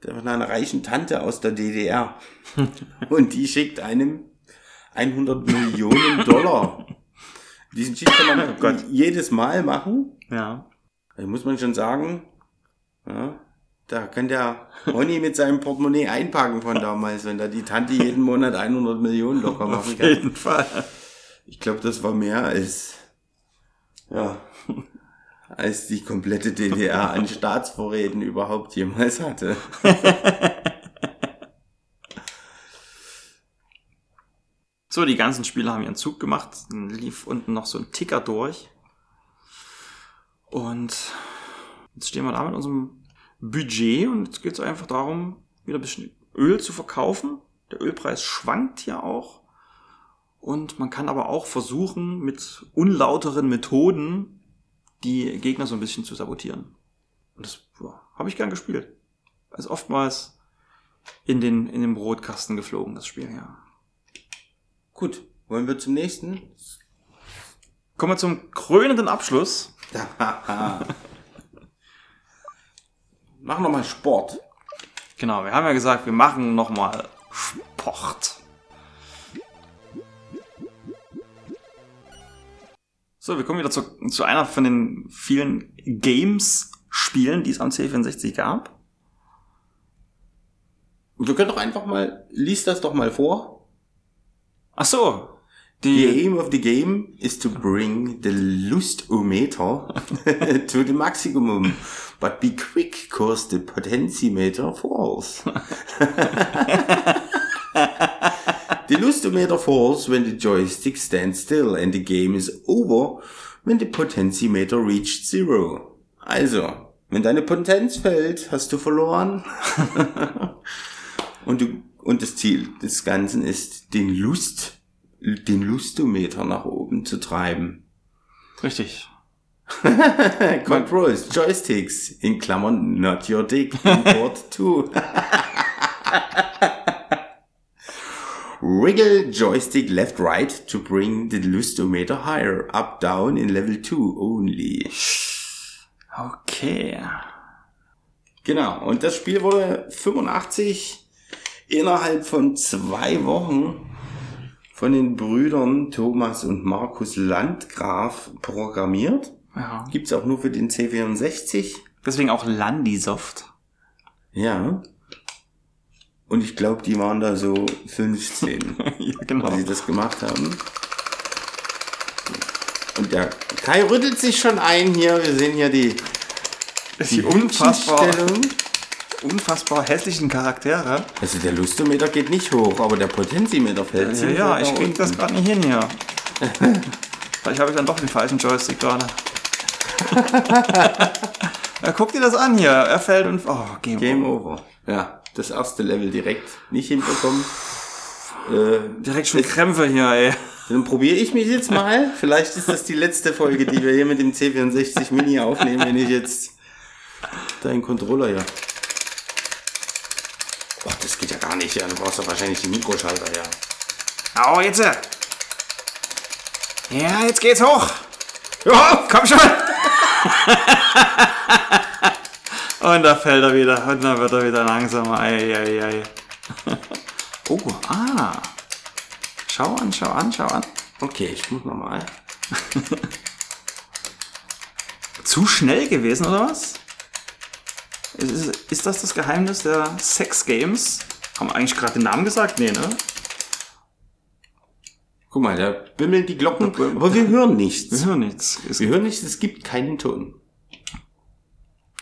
B: Von einer reichen Tante aus der DDR. Und die schickt einem 100 Millionen Dollar. Diesen Cheat kann man
A: Oh
B: jedes Mal machen.
A: Ja.
B: Da muss man schon sagen, ja, da kann der Ronny mit seinem Portemonnaie einpacken von damals, wenn da die Tante jeden Monat 100 Millionen locker machen
A: Auf
B: kann.
A: jeden Fall.
B: Ich glaube, das war mehr als, ja, als die komplette DDR an Staatsvorräten überhaupt jemals hatte.
A: So, die ganzen Spieler haben ihren Zug gemacht. Dann lief unten noch so ein Ticker durch. Und jetzt stehen wir da mit unserem Budget und jetzt geht es einfach darum, wieder ein bisschen Öl zu verkaufen. Der Ölpreis schwankt ja auch. Und man kann aber auch versuchen, mit unlauteren Methoden die Gegner so ein bisschen zu sabotieren. Und das habe ich gern gespielt. Also oftmals in den, in den Brotkasten geflogen, das Spiel, ja.
B: Gut, wollen wir zum nächsten?
A: Kommen wir zum krönenden Abschluss.
B: Machen wir mal Sport.
A: Genau, wir haben ja gesagt, wir machen nochmal Sport. So, wir kommen wieder zu, zu einer von den vielen Games-Spielen, die es am C64 gab.
B: Wir können doch einfach mal, lies das doch mal vor.
A: Ach so,
B: The
A: die,
B: aim of the game is to bring the lustometer to the maximum, but be quick cause the potentiometer falls. the lustometer falls when the joystick stands still and the game is over when the potentiometer reached zero. Also, wenn deine Potenz fällt, hast du verloren. und du, und das Ziel des Ganzen ist, den Lust, den Lustometer nach oben zu treiben.
A: richtig.
B: Controls, Joysticks, in Klammern, not your dick, import 2. Wriggle joystick left right to bring the Lustometer higher, up down in level 2 only.
A: Okay.
B: Genau, und das Spiel wurde 85 innerhalb von zwei Wochen von den Brüdern Thomas und Markus Landgraf programmiert.
A: Ja.
B: Gibt's auch nur für den C64.
A: Deswegen auch Landisoft.
B: Ja. Und ich glaube, die waren da so 15,
A: ja, genau.
B: als sie das gemacht haben. Und der Kai rüttelt sich schon ein hier. Wir sehen hier die,
A: Die unfassbar,
B: Hütchenstellung.
A: Unfassbar hässlichen Charaktere.
B: Also der Lustometer geht nicht hoch, aber der Potentiometer fällt
A: Ja, ja,
B: weit
A: ich krieg das gerade nicht hin hier. Vielleicht habe ich dann doch den falschen Joystick gerade. ja, guck dir das an hier. Er fällt und. Oh, Game,
B: Game
A: over.
B: over. Ja, das erste Level direkt nicht hinbekommen. Äh,
A: Direkt schon Krämpfe hier, ey.
B: Dann probiere ich mich jetzt mal. Vielleicht ist das die letzte Folge, die wir hier mit dem C64 Mini aufnehmen, wenn ich jetzt deinen Controller hier. Oh, das geht ja gar nicht. Ja. Du brauchst doch wahrscheinlich die Mikroschalter, ja.
A: Oh, jetzt! äh. Ja, jetzt geht's hoch. Ja, komm schon. Und da fällt er wieder. Und dann wird er wieder langsamer. Ei, ei, ei. Oh, ah. Schau an, schau an, schau an.
B: Okay, ich muss nochmal.
A: Zu schnell gewesen, oder was? Ist, ist, ist das das Geheimnis der Sex Games? Haben wir eigentlich gerade den Namen gesagt? Nee, ne?
B: Guck mal, da bimmeln die Glocken, aber wir hören nichts.
A: Wir hören nichts. Es,
B: Wir hören nichts, es gibt keinen Ton.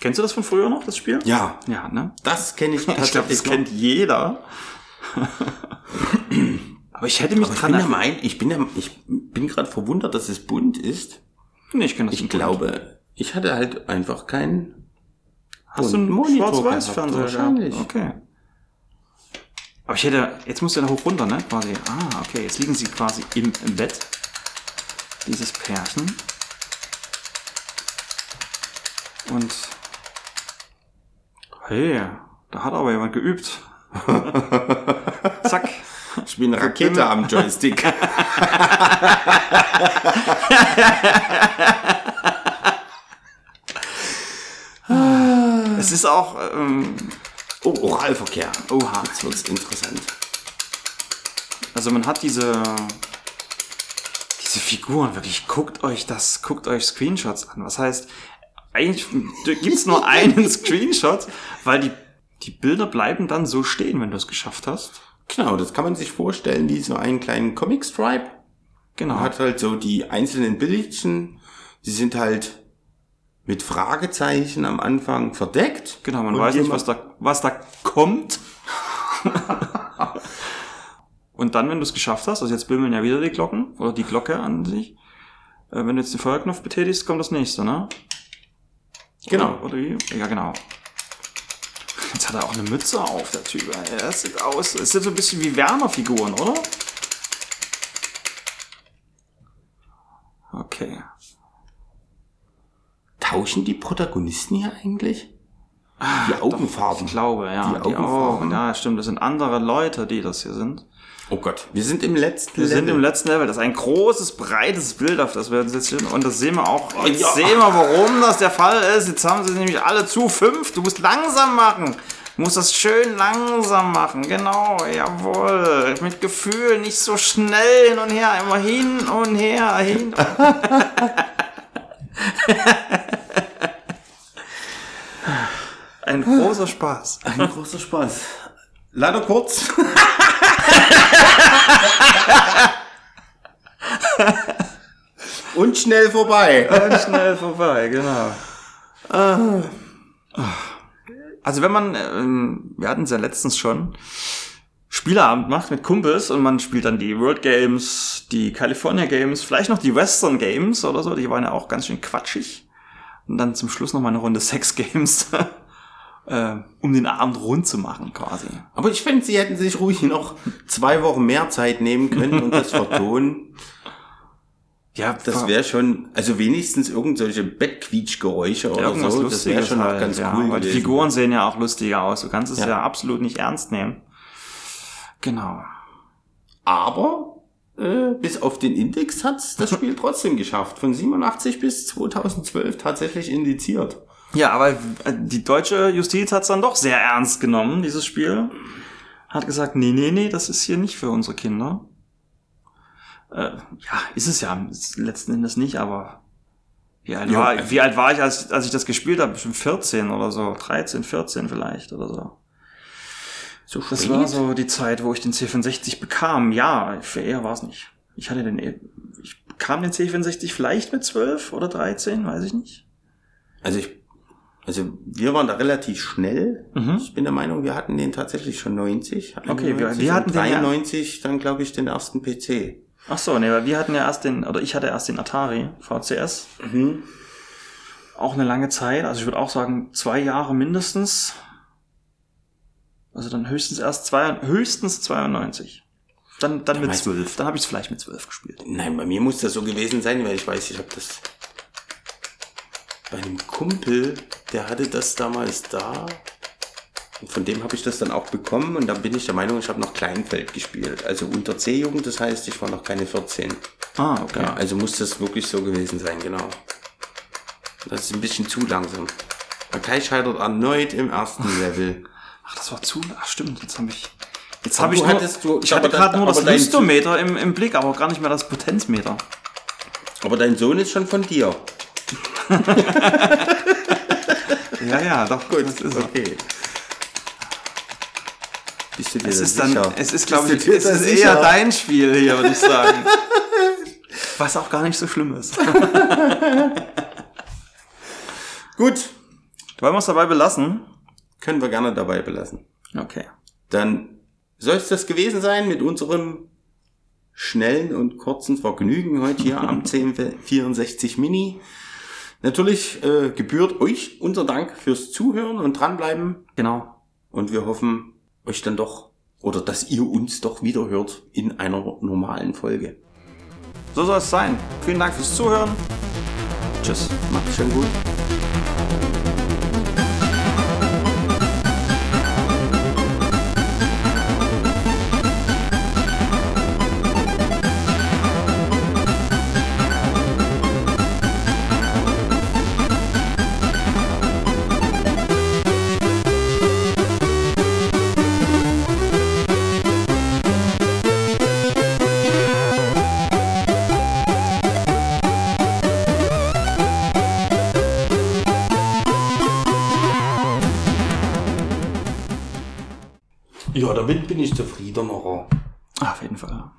A: kennst du das von früher noch, das Spiel?
B: Ja,
A: Ja, ne?
B: das kenne ich
A: Ich glaube, das
B: tatsächlich noch.
A: kennt jeder. Aber ich hätte mich
B: Aber ich
A: dran
B: bin, der
A: erinnert.
B: Mein, ich bin, ich bin gerade verwundert, dass es bunt ist.
A: Nee, ich kenne das
B: Ich
A: nicht.
B: glaube, ich hatte halt einfach keinen
A: Hast du einen Schwarz-Weiß-Fernseher
B: wahrscheinlich.
A: Okay. Aber ich hätte, jetzt musst du da hoch runter, ne? Quasi. Ah, okay, jetzt liegen sie quasi im, im Bett. Dieses Pärchen. Und. Hey, da hat aber jemand geübt. Zack.
B: Ich bin eine Rakete am Joystick.
A: Es ist auch. Ähm,
B: Oh, Oralverkehr.
A: oha.
B: Jetzt wird's interessant.
A: Also man hat diese diese Figuren wirklich. Guckt euch das, guckt euch Screenshots an. Was heißt, eigentlich gibt's nur einen Screenshot, weil die die Bilder bleiben dann so stehen, wenn du es geschafft hast.
B: Genau, das kann man sich vorstellen wie so einen kleinen Comic-Stripe.
A: Genau.
B: Man hat halt so die einzelnen Bildchen, die sind halt mit Fragezeichen am Anfang verdeckt.
A: Genau, man weiß nicht, was da, was da kommt. Und dann, wenn du es geschafft hast, also jetzt bimmeln ja wieder die Glocken, oder die Glocke an sich. Äh, wenn du jetzt den Feuerknopf betätigst, kommt das nächste, ne?
B: Genau.
A: Oder, wie? Ja, genau. Jetzt hat er auch eine Mütze auf, der Typ. Das sieht aus, es sind so ein bisschen wie Werner-Figuren, oder? Okay.
B: Tauschen die Protagonisten hier eigentlich? die Augenfarben.
A: Ich glaube, ja.
B: Die
A: Die,
B: Augenfarben.
A: Augen, ja, stimmt. Das sind andere Leute, die das hier sind.
B: Oh Gott, wir sind im letzten
A: Wir sind
B: Level.
A: im letzten Level. Das ist ein großes, breites Bild, auf das wir uns jetzt sind. Und das sehen wir auch. Jetzt
B: ja.
A: sehen wir, warum das der Fall ist. Jetzt haben sie nämlich alle zu fünf. Du musst langsam machen. Du musst das schön langsam machen. Genau, jawohl. Mit Gefühl, nicht so schnell hin und her. Immer hin und her, hin. Ein großer Spaß.
B: Ein großer Spaß. Leider kurz. Und schnell vorbei.
A: Und schnell vorbei, genau. Also wenn man, ähm, wir hatten es ja letztens schon, Spieleabend macht mit Kumpels und man spielt dann die World Games, die California Games, vielleicht noch die Western Games oder so, die waren ja auch ganz schön quatschig. Und dann zum Schluss noch mal eine Runde Sex Games, äh, um den Abend rund zu machen quasi.
B: Aber ich finde, sie hätten sich ruhig noch zwei Wochen mehr Zeit nehmen können und das vertonen.
A: Ja,
B: Das wäre schon, also wenigstens irgendwelche Bettquietschgeräusche oder
A: irgendwas
B: so. Das wäre schon
A: halt,
B: ganz
A: ja.
B: cool
A: Weil die. Figuren sehen ja auch lustiger aus. Du kannst es ja,
B: Ja.
A: absolut nicht ernst nehmen. Genau.
B: Aber äh, bis auf den Index hat's das Spiel trotzdem geschafft. Von 87 bis 2012 tatsächlich indiziert.
A: Ja, aber äh, die deutsche Justiz hat es dann doch sehr ernst genommen, dieses Spiel. Hat gesagt, nee, nee, nee, das ist hier nicht für unsere Kinder. Äh, ja, ist es ja ist letzten Endes nicht, aber wie alt,
B: Ja,
A: war,
B: also-
A: wie alt war ich, als, als ich das gespielt habe? Bestimmt 14 oder so, 13, 14 vielleicht oder so.
B: So
A: Das war so die Zeit, wo ich den C64 bekam. Ja, für eher war es nicht. Ich hatte den, ich bekam den C64 vielleicht mit 12 oder 13, weiß ich nicht.
B: Also ich, also wir waren da relativ schnell.
A: Mhm.
B: Ich bin der Meinung, wir hatten den tatsächlich schon 90.
A: Okay, wir-
B: 91
A: wir hatten
B: und
A: den ja-
B: 93 dann glaube ich den ersten PC.
A: Ach so, nee, weil wir hatten ja erst den, oder ich hatte erst den Atari VCS.
B: Mhm.
A: Auch eine lange Zeit, also ich würde auch sagen zwei Jahre mindestens. Also dann höchstens erst zwei, höchstens 92. Dann, dann mit
B: meinst-
A: 12. Dann habe ich es vielleicht mit 12 gespielt.
B: Nein, bei mir muss das so gewesen sein, weil ich weiß, ich habe das bei einem Kumpel, der hatte das damals da. Und von dem habe ich das dann auch bekommen und dann bin ich der Meinung, ich habe noch Kleinfeld gespielt. Also unter C-Jugend, das heißt, ich war noch keine 14.
A: Ah, okay.
B: Ja, also muss das wirklich so gewesen sein, genau. Das ist ein bisschen zu langsam. Kai scheitert erneut im ersten Level.
A: Ach, das war zu. Ach, stimmt. Jetzt habe ich. Jetzt habe ich nur,
B: hattest- du-
A: ich hatte gerade nur das Lystometer im, im Blick, aber gar nicht mehr das Potenzmeter.
B: Aber dein Sohn ist schon von dir.
A: Ja, ja, doch. Gut, das ist.
B: Okay. Bist du dir
A: Es ist dann, es ist, glaube ich, es ist
B: sicher?
A: eher dein Spiel hier, würde ich sagen. Was auch gar nicht so schlimm ist.
B: Gut,
A: Wollen wir es dabei belassen?
B: können wir gerne dabei belassen.
A: Okay.
B: Dann soll es das gewesen sein mit unserem schnellen und kurzen Vergnügen heute hier am 1064 Mini. Natürlich äh, gebührt euch unser Dank fürs Zuhören und dranbleiben.
A: Genau.
B: Und wir hoffen, euch dann doch oder dass ihr uns doch wieder hört in einer normalen Folge.
A: So soll es sein. Vielen Dank fürs Zuhören. Tschüss.
B: Macht's schon gut. Damit bin ich zufriedener.
A: Auf jeden Fall.